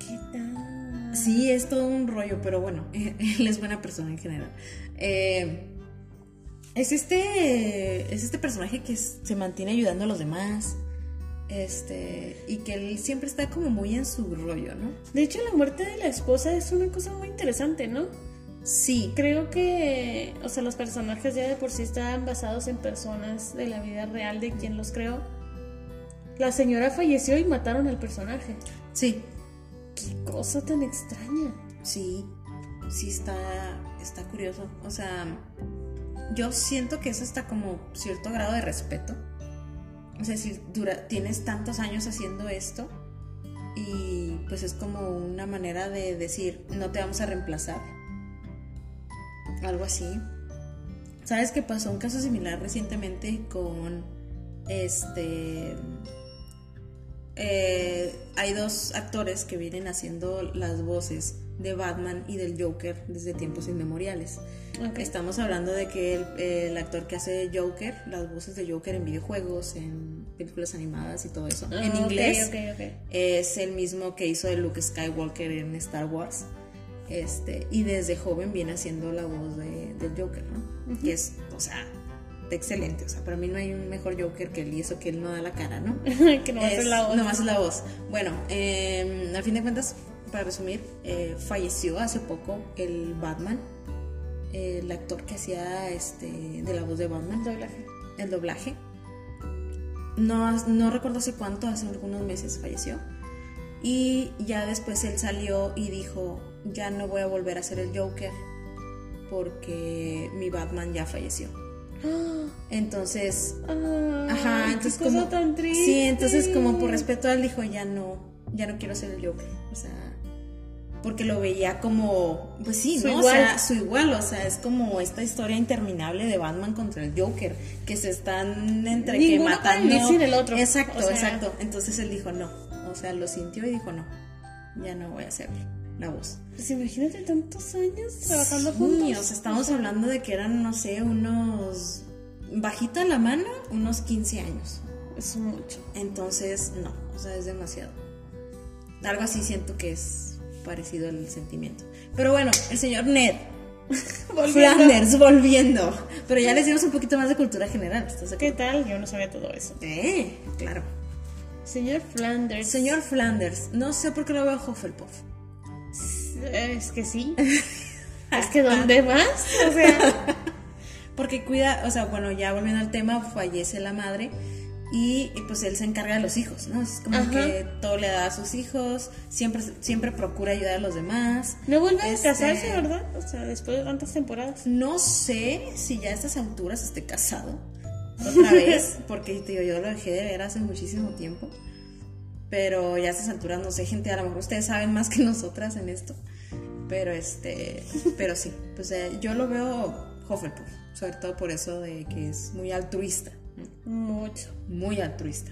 ¿Qué tal? Sí, es todo un rollo, pero bueno, él es buena persona en general. Eh, es este, es este personaje que se mantiene ayudando a los demás. Este, y que él siempre está como muy en su rollo, ¿no? De hecho, la muerte de la esposa es una cosa muy interesante, ¿no? Sí. Creo que, o sea, los personajes ya de por sí estaban basados en personas de la vida real de quien los creó. La señora falleció y mataron al personaje. Sí. Qué cosa tan extraña. Sí, sí está, está curioso. O sea, yo siento que eso está como cierto grado de respeto. O sea, si dura, tienes tantos años haciendo esto y pues es como una manera de decir, no te vamos a reemplazar algo así. ¿Sabes qué pasó un caso similar recientemente con este... Eh, hay dos actores que vienen haciendo las voces de Batman y del Joker desde tiempos inmemoriales. Estamos hablando de que el, actor que hace Joker, las voces de Joker en videojuegos, en películas animadas y todo eso, ah, en inglés, es el mismo que hizo de Luke Skywalker en Star Wars. Este, y desde joven viene haciendo la voz de, del Joker, ¿no? Que es, o sea, excelente. O sea, para mí no hay un mejor Joker que él y eso que él no da la cara, ¿no? que no es la voz. Nomás es la voz. Bueno, eh, al fin de cuentas, para resumir, eh, falleció hace poco el Batman, el actor que hacía este, de la voz de Batman. El doblaje. El doblaje. No, no recuerdo hace cuánto, hace algunos meses falleció. Y ya después él salió y dijo, ya no voy a volver a ser el Joker porque mi Batman ya falleció. Entonces, ajá, entonces como tan triste. Sí, entonces como por respeto a él dijo, ya no, ya no quiero ser el Joker, o sea, porque lo veía como, pues sí, ¿no? O sea, su igual, o sea, es como esta historia interminable de Batman contra el Joker, que se están entre que matando. el otro. Exacto, exacto. Entonces él dijo, no, o sea, lo sintió y dijo, no, ya no voy a hacer la voz. Pues imagínate tantos años trabajando juntos. O sea, estamos hablando de que eran, no sé, unos. Bajita la mano, unos 15 años. Es mucho. Entonces, no, o sea, es demasiado. Algo así siento que es parecido al sentimiento. Pero bueno, el señor Ned. Flanders volviendo. Pero ya les dimos un poquito más de cultura general. ¿Qué tal? Yo no sabía todo eso. Eh, claro. Señor Flanders. Señor Flanders. No sé por qué lo veo Hufflepuff. Es que sí. es que ¿dónde más? O sea. Porque cuida, o sea, bueno, ya volviendo al tema, fallece la madre y, pues él se encarga de los hijos, ¿no? Es como que todo le da a sus hijos, siempre, siempre procura ayudar a los demás. No vuelve a este, casarse, ¿verdad? O sea, después de tantas temporadas. No sé si ya a estas alturas esté casado otra vez, porque yo lo dejé de ver hace muchísimo tiempo. Pero ya a estas alturas, no sé, gente, a lo mejor ustedes saben más que nosotras en esto. Pero este, pero sí, pues eh, yo lo veo Hufflepuff, sobre todo por eso de que es muy altruista. Mucho. Muy altruista.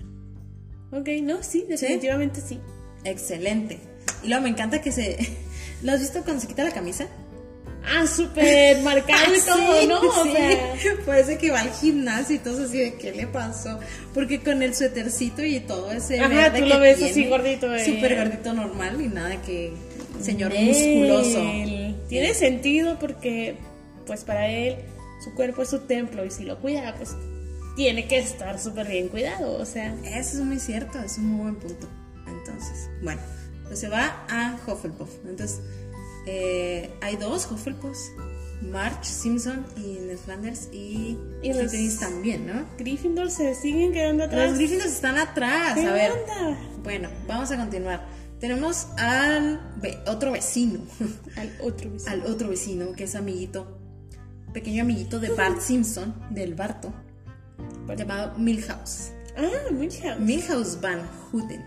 Ok, no, sí, definitivamente sí. Excelente. Y luego me encanta que se... ¿Lo has visto cuando se quita la camisa? Ah, súper marcado y todo, ¿no? O sea, parece que va al gimnasio y todo así de qué le pasó. Porque con el suétercito y todo ese Ajá, tú lo ves así gordito. Eh. Súper gordito normal y nada que señor musculoso. Tiene sentido porque, pues para él, su cuerpo es su templo y si lo cuida, pues tiene que estar súper bien cuidado, o sea. Eso es muy cierto, es un muy buen punto. Entonces, bueno, pues se va a Hufflepuff. Entonces, eh, hay dos Hufflepuffs. March Simpson y Ned Flanders y, y los también, ¿no? Gryffindor se siguen quedando atrás. Los Gryffindors están atrás. a ver. Bueno, vamos a continuar. Tenemos al otro vecino. Al otro vecino. al otro vecino que es amiguito. pequeño amiguito de Bart Simpson, del Barto, llamado Milhouse. Ah, Milhouse. Milhouse Van Houten.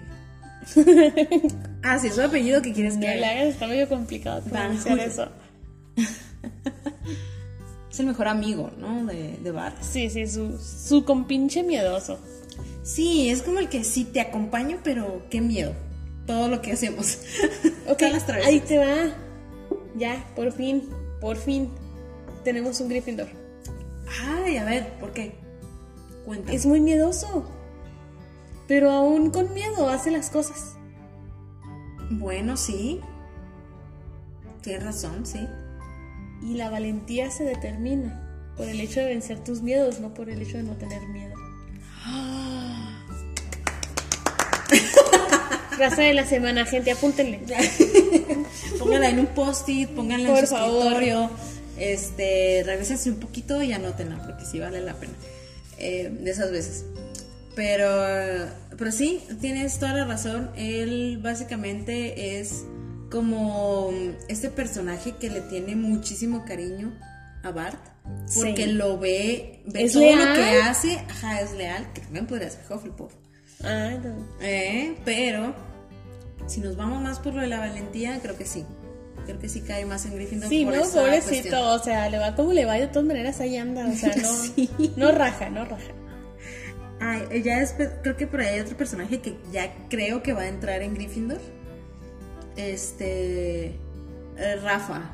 ah, sí, es su apellido que quieres que está medio complicado Van pronunciar eso. Es el mejor amigo, ¿no? De, de Bart. Sí, sí, su, su compinche miedoso. Sí, es como el que sí te acompaño, pero qué miedo. Todo lo que hacemos. Ok, las ahí te va. Ya, por fin, por fin. Tenemos un Gryffindor. Ay, a ver, ¿por qué? Cuéntame. Es muy miedoso. Pero aún con miedo hace las cosas. Bueno, sí. Tienes razón, sí. Y la valentía se determina por el hecho de vencer tus miedos, no por el hecho de no tener miedo. Frase de la semana, gente, apúntenle. Pónganla en un post-it, pónganla Por en su favor. escritorio. Este, regresense un poquito y anótenla, porque sí vale la pena. Eh, de esas veces. Pero, pero sí, tienes toda la razón. Él básicamente es como este personaje que le tiene muchísimo cariño a Bart. Porque Sí. lo ve, ve ¿Es todo lo leal? que hace. Ajá, es leal, que también podría ser Hufflepuff. Ah, no. Eh, pero si nos vamos más por lo de la valentía, creo que sí. Creo que sí cae más en Gryffindor. Sí, por no, esa pobrecito, cuestión. o sea, le va como le va, de todas maneras ahí anda, o sea, no, Sí. no raja, no raja. Ay, ya después, creo que por ahí hay otro personaje que ya creo que va a entrar en Gryffindor. Este. eh, Rafa.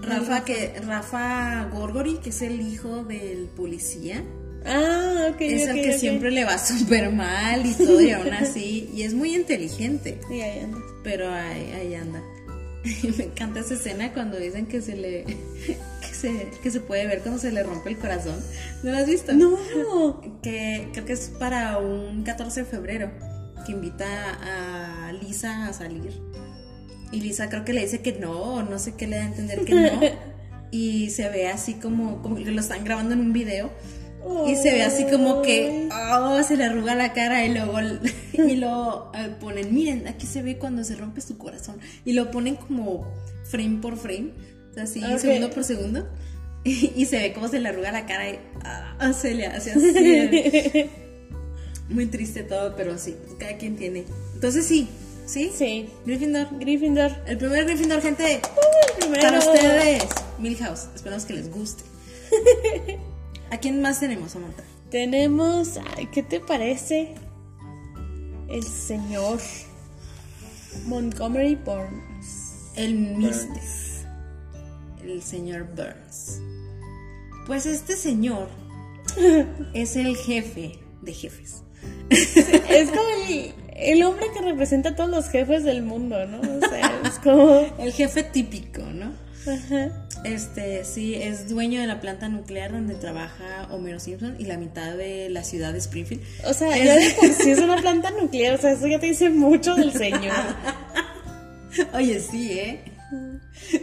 Rafa que Rafa Gorgory, que es el hijo del policía, Ah, ok, es ok, el que siempre le va súper mal y todo y aún así, y es muy inteligente. Sí, ahí anda. Pero ahí, ahí anda. Me encanta esa escena cuando dicen que se le que se, que se puede ver cuando se le rompe el corazón. ¿No lo has visto? No, Que creo que es para un 14 de febrero que invita a Lisa a salir. Y Lisa creo que le dice que no, o no sé qué le da a entender que no. Y se ve así como, como que lo están grabando en un video. Y se ve así como que oh, se le arruga la cara y luego y lo eh, ponen, miren, aquí se ve cuando se rompe su corazón. Y lo ponen como frame por frame, o sea, así Ok. segundo por segundo. Y, y se ve cómo se le arruga la cara y ah, se le hace así. Muy triste todo, pero sí, cada quien tiene. Entonces sí, ¿sí? Sí, Gryffindor. Gryffindor. El primer Gryffindor, gente. primero. Para ustedes. Milhouse. Esperamos que les guste. ¿A quién más tenemos, Samantha? Tenemos, ay, ¿qué te parece? El señor Montgomery Burns. El Mister. El señor Burns. Pues este señor es el jefe de jefes. Es como el, el hombre que representa a todos los jefes del mundo, ¿no? O sea, es como... El jefe típico, ¿no? Ajá. Este, sí, es dueño de la planta nuclear donde trabaja Homero Simpson y la mitad de la ciudad de Springfield. O sea, ya de por sí es una planta nuclear, o sea, eso ya te dice mucho del señor. Oye, sí, ¿eh?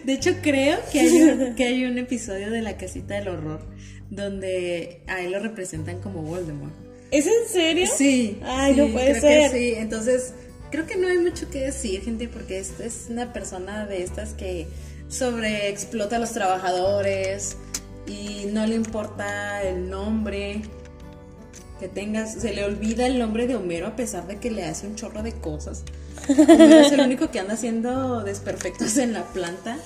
De hecho, creo que hay, un, que hay un episodio de La Casita del Horror donde a él lo representan como Voldemort. ¿Es en serio? Sí. Ay, sí, no puede creo ser. Que sí, entonces creo que no hay mucho que decir, gente, porque esta es una persona de estas que sobreexplota a los trabajadores y no le importa el nombre que tengas. Se le olvida el nombre de Homero a pesar de que le hace un chorro de cosas. Homero es el único que anda haciendo desperfectos en la planta.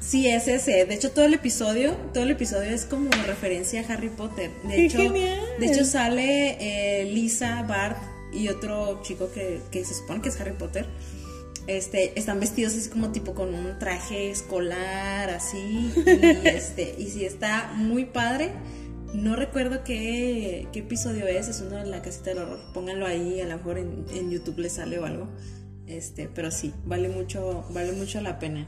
Sí, es ese. De hecho, todo el episodio, todo el episodio es como referencia a Harry Potter. De ¡Qué hecho, genial! de hecho sale eh, Lisa, Bart y otro chico que, que se supone que es Harry Potter. Este, están vestidos así como tipo con un traje escolar, así. Y este, y sí está muy padre. No recuerdo qué, qué episodio es, es uno de la casita del horror. Pónganlo ahí, a lo mejor en, en YouTube les sale o algo. Este, pero sí, vale mucho, vale mucho la pena.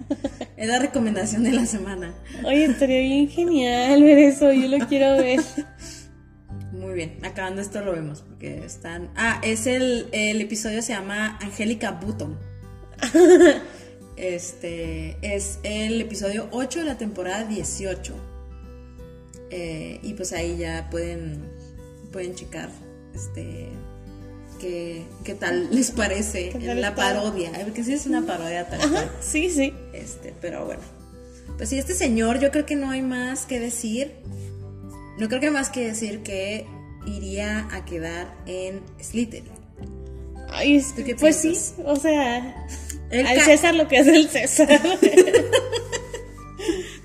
Es la recomendación de la semana. Oye, estaría bien genial ver eso, yo lo quiero ver. Muy bien, acabando esto lo vemos porque están. Ah, es el, el episodio se llama Angélica Button. Este es el episodio 8 de la temporada 18. Eh, y pues ahí ya pueden pueden checar este qué, qué tal les parece ¿Qué tal la parodia, porque sí es una parodia tal cual. sí, sí. Este, pero bueno. Pues sí, este señor, yo creo que no hay más que decir. No creo que hay más que decir que iría a quedar en Slytherin. Ay, es- ¿Tú qué pues sí, o sea, El al César lo que es el César.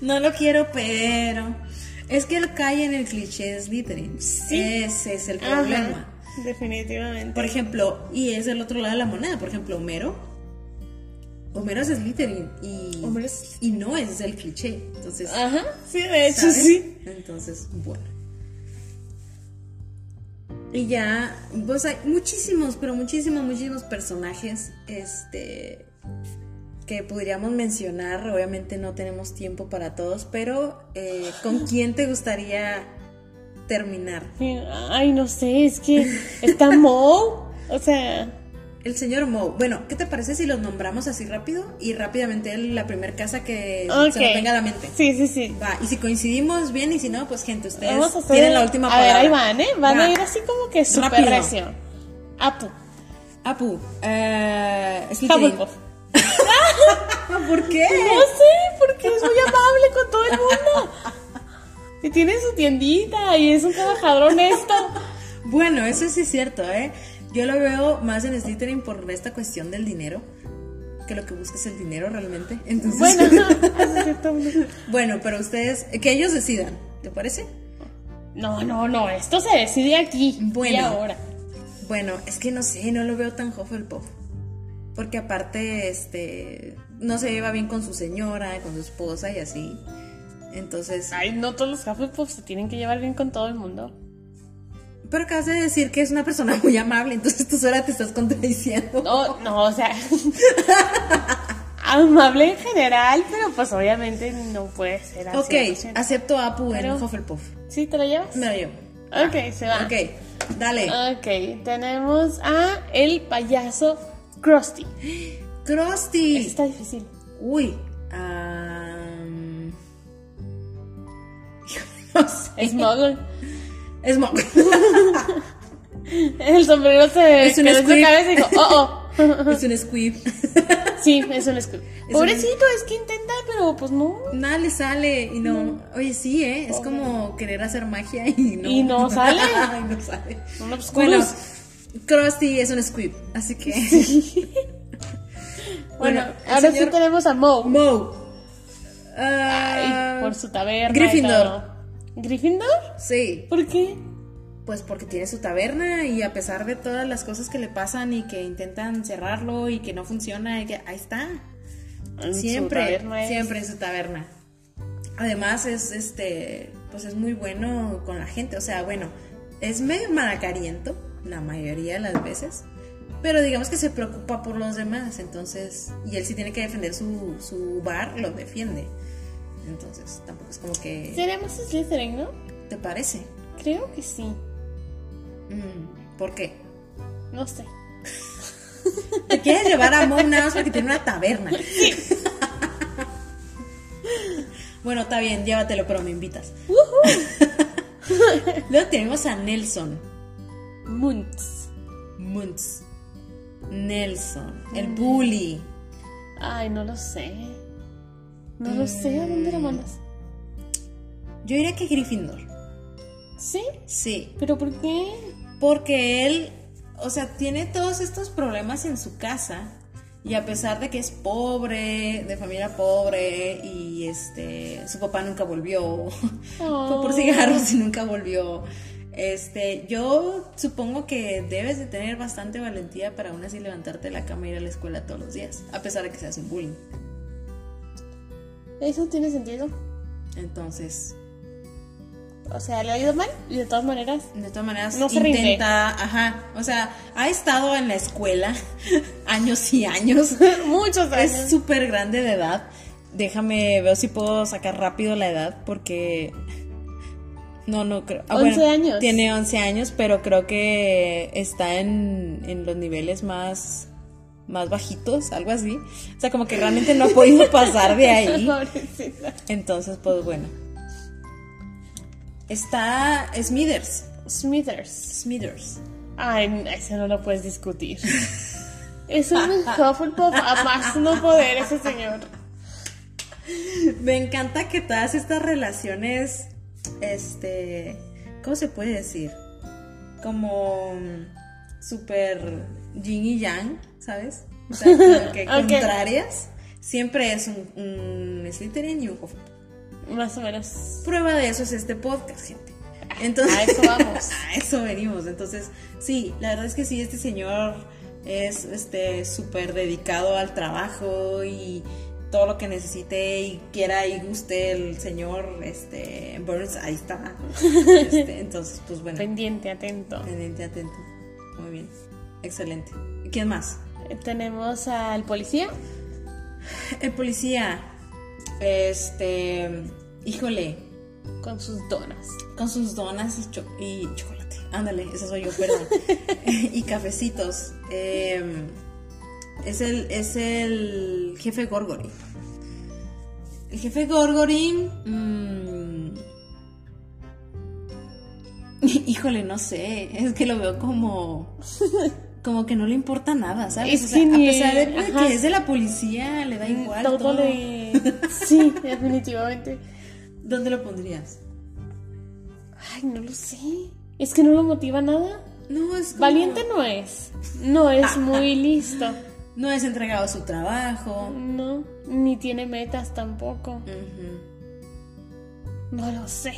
No lo quiero, pero es que él cae en el cliché de Slytherin. Sí. Ese es el problema. Ajá, definitivamente. Por ejemplo, y es el otro lado de la moneda. Por ejemplo, Homero. Homero es Slytherin y, Homero es- y no es el cliché. Entonces, Ajá, sí, de hecho ¿sabes? sí. Entonces, bueno. Y ya, pues hay muchísimos, pero muchísimos, muchísimos personajes, este, que podríamos mencionar. Obviamente no tenemos tiempo para todos, pero eh, ¿con quién te gustaría terminar? Ay, no sé, es que está Moe, o sea, El señor Moe. Bueno, ¿qué te parece si los nombramos así rápido? Y rápidamente la primera casa que se nos venga a la mente. Sí, sí, sí. Va, y si coincidimos bien y si no, pues gente, ustedes Vamos a hacer. tienen la última a palabra. ver, ahí van, ¿eh? Van Va. a ir así como que súper Rápido. recio. Apu. Apu. Hufflepuff. ¿Por qué? No sé, porque es muy amable con todo el mundo. Y tiene su tiendita y es un trabajador honesto. Bueno, eso sí es cierto, ¿eh? Yo lo veo más en Slytherin por esta cuestión del dinero, que lo que busca es el dinero realmente. Entonces, Bueno, bueno, pero ustedes, que ellos decidan, ¿te parece? No, no, no, esto se decide aquí Bueno. y ahora. Bueno, es que no sé, no lo veo tan Hufflepuff. Porque aparte, este, no se lleva bien con su señora, con su esposa y así. Entonces, Ay, no todos los Hufflepuff se tienen que llevar bien con todo el mundo. Pero acabas de decir que es una persona muy amable, entonces tú sola te estás contradiciendo. No, no, o sea. amable en general, pero pues obviamente no puede ser así. Ok, acepto a Apu Pero- en Hufflepuff. ¿Sí te lo llevas? Me lo llevo. Ok, se va. Ok, dale. Ok, tenemos a el payaso Krusty. Krusty. Está difícil. Uy. am, no sé. Smuggle. Es mo- El sombrero se Es un quedó en su squib. cabeza y dijo, oh, oh. es un squib. Sí, es un squib. Pobrecito, es que intenta, pero pues no. Nada le sale y no. Oye, sí, ¿eh? Es como querer hacer magia y no. Y no sale. y no sale. Obscurus. Bueno, Krusty es un squib, así que. Bueno, ahora sí tenemos a Moe. Moe. Ay, por su taberna. Gryffindor. ¿Gryffindor? Sí, ¿Por qué? pues porque tiene su taberna y a pesar de todas las cosas que le pasan y que intentan cerrarlo y que no funciona, y que ahí está. En Siempre, es- siempre en su taberna. Además es este, pues es muy bueno con la gente, o sea, bueno, es medio malacariento la mayoría de las veces, pero digamos que se preocupa por los demás, entonces, y él sí tiene que defender su, su bar, lo defiende. Entonces, tampoco es como que Seremos Slytherin, ¿no? te parece. Creo que sí. Mm, ¿Por qué? No sé. Te quieres llevar a Moe nada más porque tiene una taberna. bueno, está bien, llévatelo, pero me invitas. Luego tenemos a Nelson Muntz. Muntz. Nelson, el bully. Ay, no lo sé. No lo sé. ¿A dónde lo Mm. mandas? Yo diría que Gryffindor. ¿Sí? Sí, ¿Pero por qué? porque él, o sea, tiene todos estos problemas en su casa y a pesar de que es pobre, de familia pobre y este, su papá nunca volvió, fue por Oh. cigarros y nunca volvió. Este, yo supongo que debes de tener bastante valentía para aún así levantarte de la cama e ir a la escuela todos los días, a pesar de que seas un bullying. ¿Eso tiene sentido? Entonces, O sea, le ha ido mal y de todas maneras. de todas maneras, No se rinde. intenta, ajá, o sea, ha estado en la escuela años y años. Muchos años. Es súper grande de edad. Déjame, veo si puedo sacar rápido la edad porque... No, no creo. ah, 11 años. Tiene 11 años, pero creo que está en, en los niveles más, más bajitos, algo así. O sea, como que realmente no ha podido pasar de ahí. Entonces, pues bueno. Está Smithers. Smithers. Smithers. Ay, ese no lo puedes discutir. Es un Hufflepuff a más no poder ese señor. Me encanta que todas estas relaciones, este, ¿cómo se puede decir? Como mm, súper yin y yang, ¿sabes? O sea, como que contrarias. Siempre es un, un Slytherin y un Hufflepuff. Más o menos. Prueba de eso es este podcast, gente. Entonces, A eso vamos. a eso venimos. Entonces, sí, la verdad es que sí, este señor es este súper dedicado al trabajo y todo lo que necesite y quiera y guste el señor este Burns, ahí está. Este, entonces, pues bueno, Pendiente, atento. pendiente, atento. Muy bien. Excelente. ¿Quién más? Tenemos al policía. El policía. Este. Híjole. con sus donas. Con sus donas y, cho- y chocolate. Ándale, ese soy yo, perdón. y cafecitos. Eh, es, el, es el jefe Gorgory. El jefe Gorgory. mm, híjole, no sé. Es que lo veo como. Como que no le importa nada, ¿sabes? Es O sea, que a pesar de que es de la policía, le da igual. todo, Todo, le. Sí, definitivamente. ¿Dónde lo pondrías? Ay, no lo sé. Es que no lo motiva nada. No, es como- Valiente no es. No es muy listo. No es entregado a su trabajo. No, ni tiene metas tampoco. No lo sé.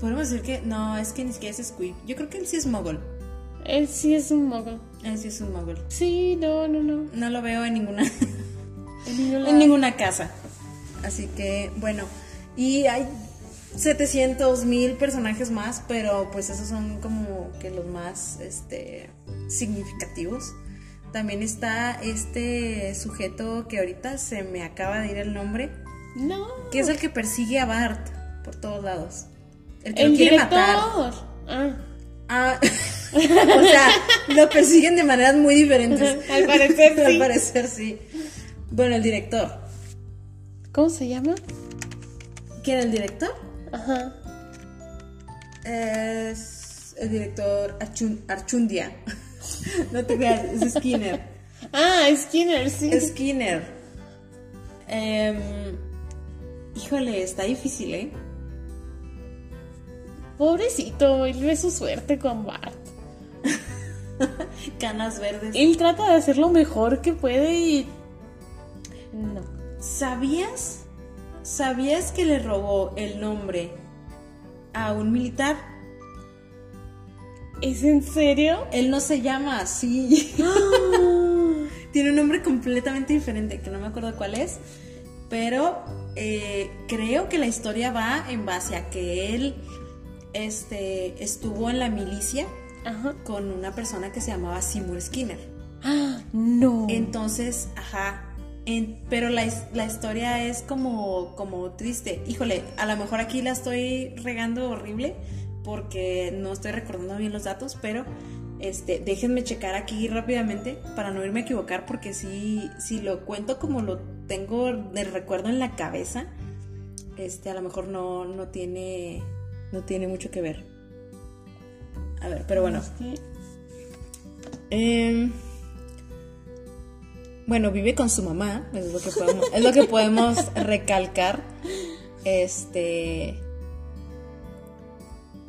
Podemos decir que no, es que ni siquiera es Squib. Yo creo que él sí es mogul. Él sí es un mogul. Él sí es un mogul. Sí, no, no, no. No lo veo en ninguna, en ninguna casa. Así que, bueno. Y hay 700 mil personajes más, pero pues esos son como que los más este, significativos. También está este sujeto que ahorita se me acaba de ir el nombre, No. que es el que persigue a Bart por todos lados. El que El lo quiere director. matar. Ah, Ah, o sea, lo persiguen de maneras muy diferentes. Al parecer, Al sí. parecer sí. Bueno, el director. ¿Cómo se llama? ¿Quién el director? Ajá. Es el director Archun- Archundia. No te creas, es Skinner. Ah, Skinner, sí. Skinner. Em, híjole, está difícil, ¿eh? Pobrecito, él ve su suerte con Bart. Canas verdes. Él trata de hacer lo mejor que puede y. No. ¿Sabías? ¿Sabías que le robó el nombre a un militar? ¿Es en serio? Él no se llama así. Tiene un nombre completamente diferente, que no me acuerdo cuál es. Pero eh, creo que la historia va en base a que él este, estuvo en la milicia Ajá. con una persona que se llamaba Seymour Skinner. Ah, no. Entonces, ajá. en- pero la, his- la historia es como, como triste. Híjole, a lo mejor aquí la estoy regando horrible porque no estoy recordando bien los datos, pero este, déjenme checar aquí rápidamente para no irme a equivocar porque si, si lo cuento como lo tengo de recuerdo en la cabeza, este, a lo mejor no, no tiene, no tiene mucho que ver. A ver, pero bueno. Em, bueno, vive con su mamá, es lo que podemos, es lo que podemos recalcar. Este.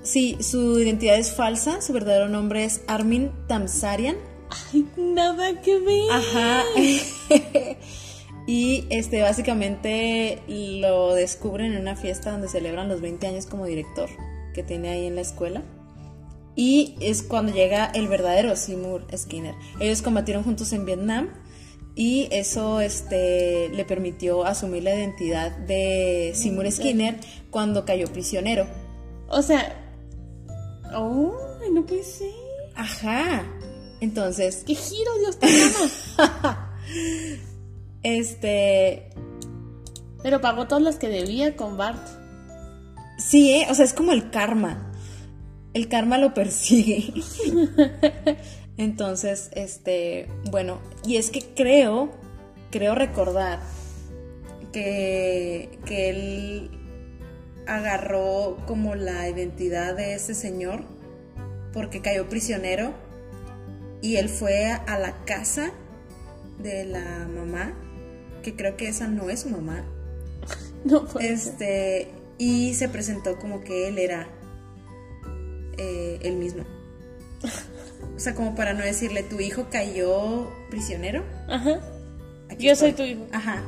Sí, su identidad es falsa, su verdadero nombre es Armin Tamsarian. Ay, nada que ver. Ajá. y este básicamente lo descubren en una fiesta donde celebran los 20 años como director que tiene ahí en la escuela. Y es cuando llega el verdadero Seymour Skinner. Ellos combatieron juntos en Vietnam y eso este, le permitió asumir la identidad de Seymour Skinner cuando cayó prisionero. O sea. Oh, no puede ser. Ajá. Entonces, ¡Qué giro, Dios te! este, Pero pagó todas las que debía con Bart. Sí, ¿eh? o sea, es como el karma. El karma lo persigue. Entonces, este, bueno, y es que creo, creo recordar que, que él agarró como la identidad de ese señor porque cayó prisionero y él fue a, a la casa de la mamá que creo que esa no es su mamá. No puede ser. Este, y se presentó como que él era eh, el mismo. O sea, como para no decirle, tu hijo cayó prisionero. Ajá. Aquí Yo soy estoy". tu hijo. Ajá,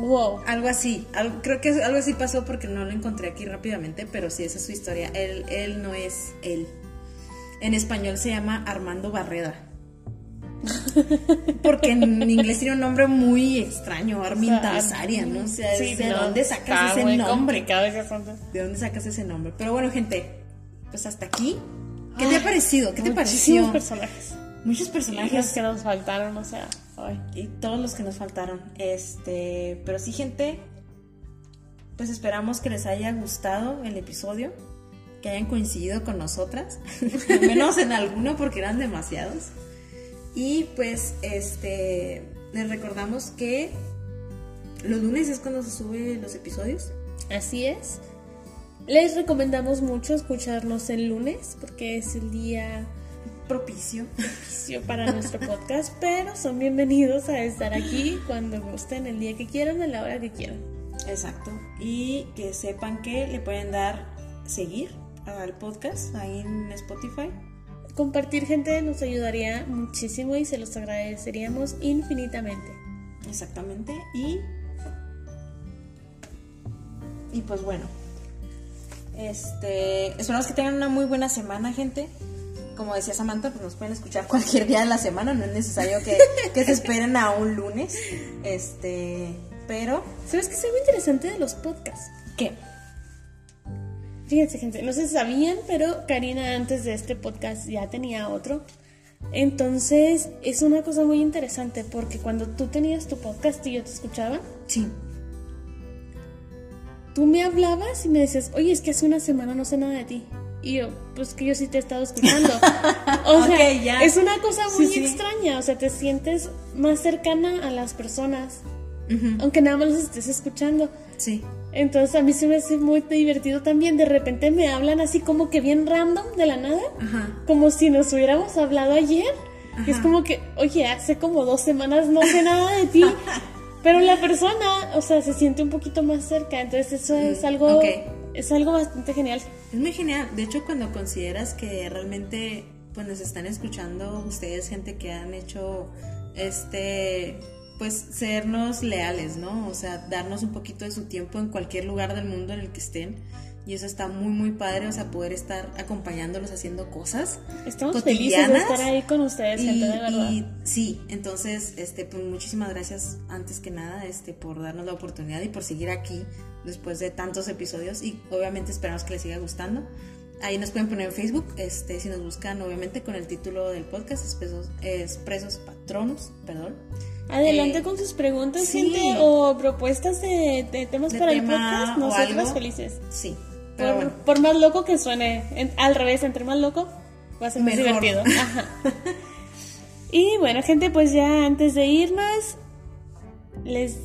Wow. algo así. Creo que algo así pasó porque no lo encontré aquí rápidamente, pero sí, esa es su historia. Él, él no es él. En español se llama Armando Barreda. Porque en inglés tiene un nombre muy extraño, Armin O sea, Talsarian, ¿no? O sea, sí, ¿de no, dónde sacas ese muy nombre? complicado ese asunto. ¿De dónde sacas ese nombre? Pero bueno, gente, pues hasta aquí. ¿Qué te ha parecido? ¿Qué te pareció? personajes. Muchos Y los personajes que nos faltaron, o sea, ay. y todos los que nos faltaron. Este, pero sí, gente, pues esperamos que les haya gustado el episodio, que hayan coincidido con nosotras, al menos en alguno porque eran demasiados. Y pues este, les recordamos que los lunes es cuando se suben los episodios. Así es. Les recomendamos mucho escucharnos el lunes porque es el día Propicio. propicio para nuestro podcast, pero son bienvenidos a estar aquí cuando gusten, el día que quieran, a la hora que quieran. Exacto. Y que sepan que le pueden dar seguir al podcast ahí en Spotify. Compartir gente nos ayudaría muchísimo y se los agradeceríamos infinitamente. Exactamente. Y. Y pues bueno. Este. Esperamos que tengan una muy buena semana, gente. Como decía Samantha, pues nos pueden escuchar cualquier día de la semana. No es necesario que, que se esperen a un lunes. Este. Pero. ¿Sabes qué es algo interesante de los podcasts? ¿Qué? Fíjense, gente, no sé si sabían, pero Karina antes de este podcast ya tenía otro. Entonces, es una cosa muy interesante porque cuando tú tenías tu podcast y yo te escuchaba, Sí. tú me hablabas y me decías, oye, es que hace una semana no sé nada de ti. Y yo, pues que yo sí te he estado escuchando. O sea, Ok, ya. es una cosa muy Sí, sí. extraña. O sea, te sientes más cercana a las personas, aunque nada más los estés escuchando. Sí. Entonces a mí se me hace muy divertido también. De repente me hablan así como que bien random de la nada, Ajá. como si nos hubiéramos hablado ayer. Y es como que, oye, hace como dos semanas no sé nada de ti. Pero la persona, o sea, se siente un poquito más cerca. Entonces eso es Mm, algo, ok. es algo bastante genial. Es muy genial. De hecho, cuando consideras que realmente pues nos están escuchando ustedes, gente que han hecho este pues sernos leales, ¿no? O sea, darnos un poquito de su tiempo en cualquier lugar del mundo en el que estén. Y eso está muy, muy padre, o sea, poder estar acompañándolos haciendo cosas. Estamos felices de estar ahí con ustedes, Y, gente, de verdad. y sí, entonces, este, pues muchísimas gracias antes que nada, este, por darnos la oportunidad y por seguir aquí después de tantos episodios y obviamente esperamos que les siga gustando. Ahí nos pueden poner en Facebook, este, si nos buscan obviamente con el título del podcast, Expresos, Expresos Patronus, perdón. Adelante Eh, con sus preguntas, sí. gente, o propuestas de, de temas De para el tema podcast. o Nosotras felices. Sí, Por, pero bueno, por más loco que suene, en- al revés, entre más loco, va a ser más Mejor. divertido. Ajá. Y bueno, gente, pues ya antes de irnos, les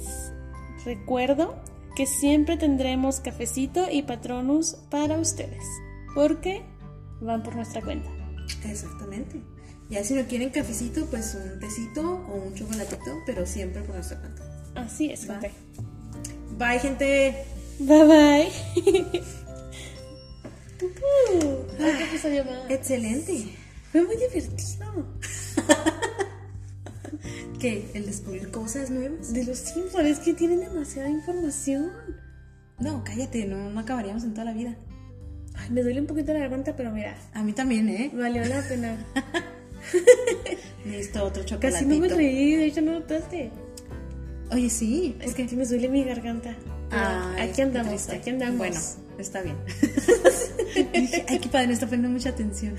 recuerdo que siempre tendremos cafecito y patronus para ustedes, porque van por nuestra cuenta. exactamente. Ya si no quieren cafecito, pues un tecito o un chocolatito, pero siempre por nuestra cuenta. Así es, gente. Bye, gente. Bye bye. Ay, qué. Excelente. Fue muy divertido. ¿Qué? ¿El descubrir cosas nuevas? De los Simpsons, es que tienen demasiada información. No, cállate, no, no acabaríamos en toda la vida. Ay, me duele un poquito la garganta, pero mira, A mí también, ¿eh? valió la pena. Necesito otro Casi chocolatito. no me reí, de hecho no notaste. Oye, sí. Es que me duele mi garganta. Ay, aquí andamos, aquí andamos. Bueno, está bien. Dije, Ay, qué padre, está poniendo mucha atención.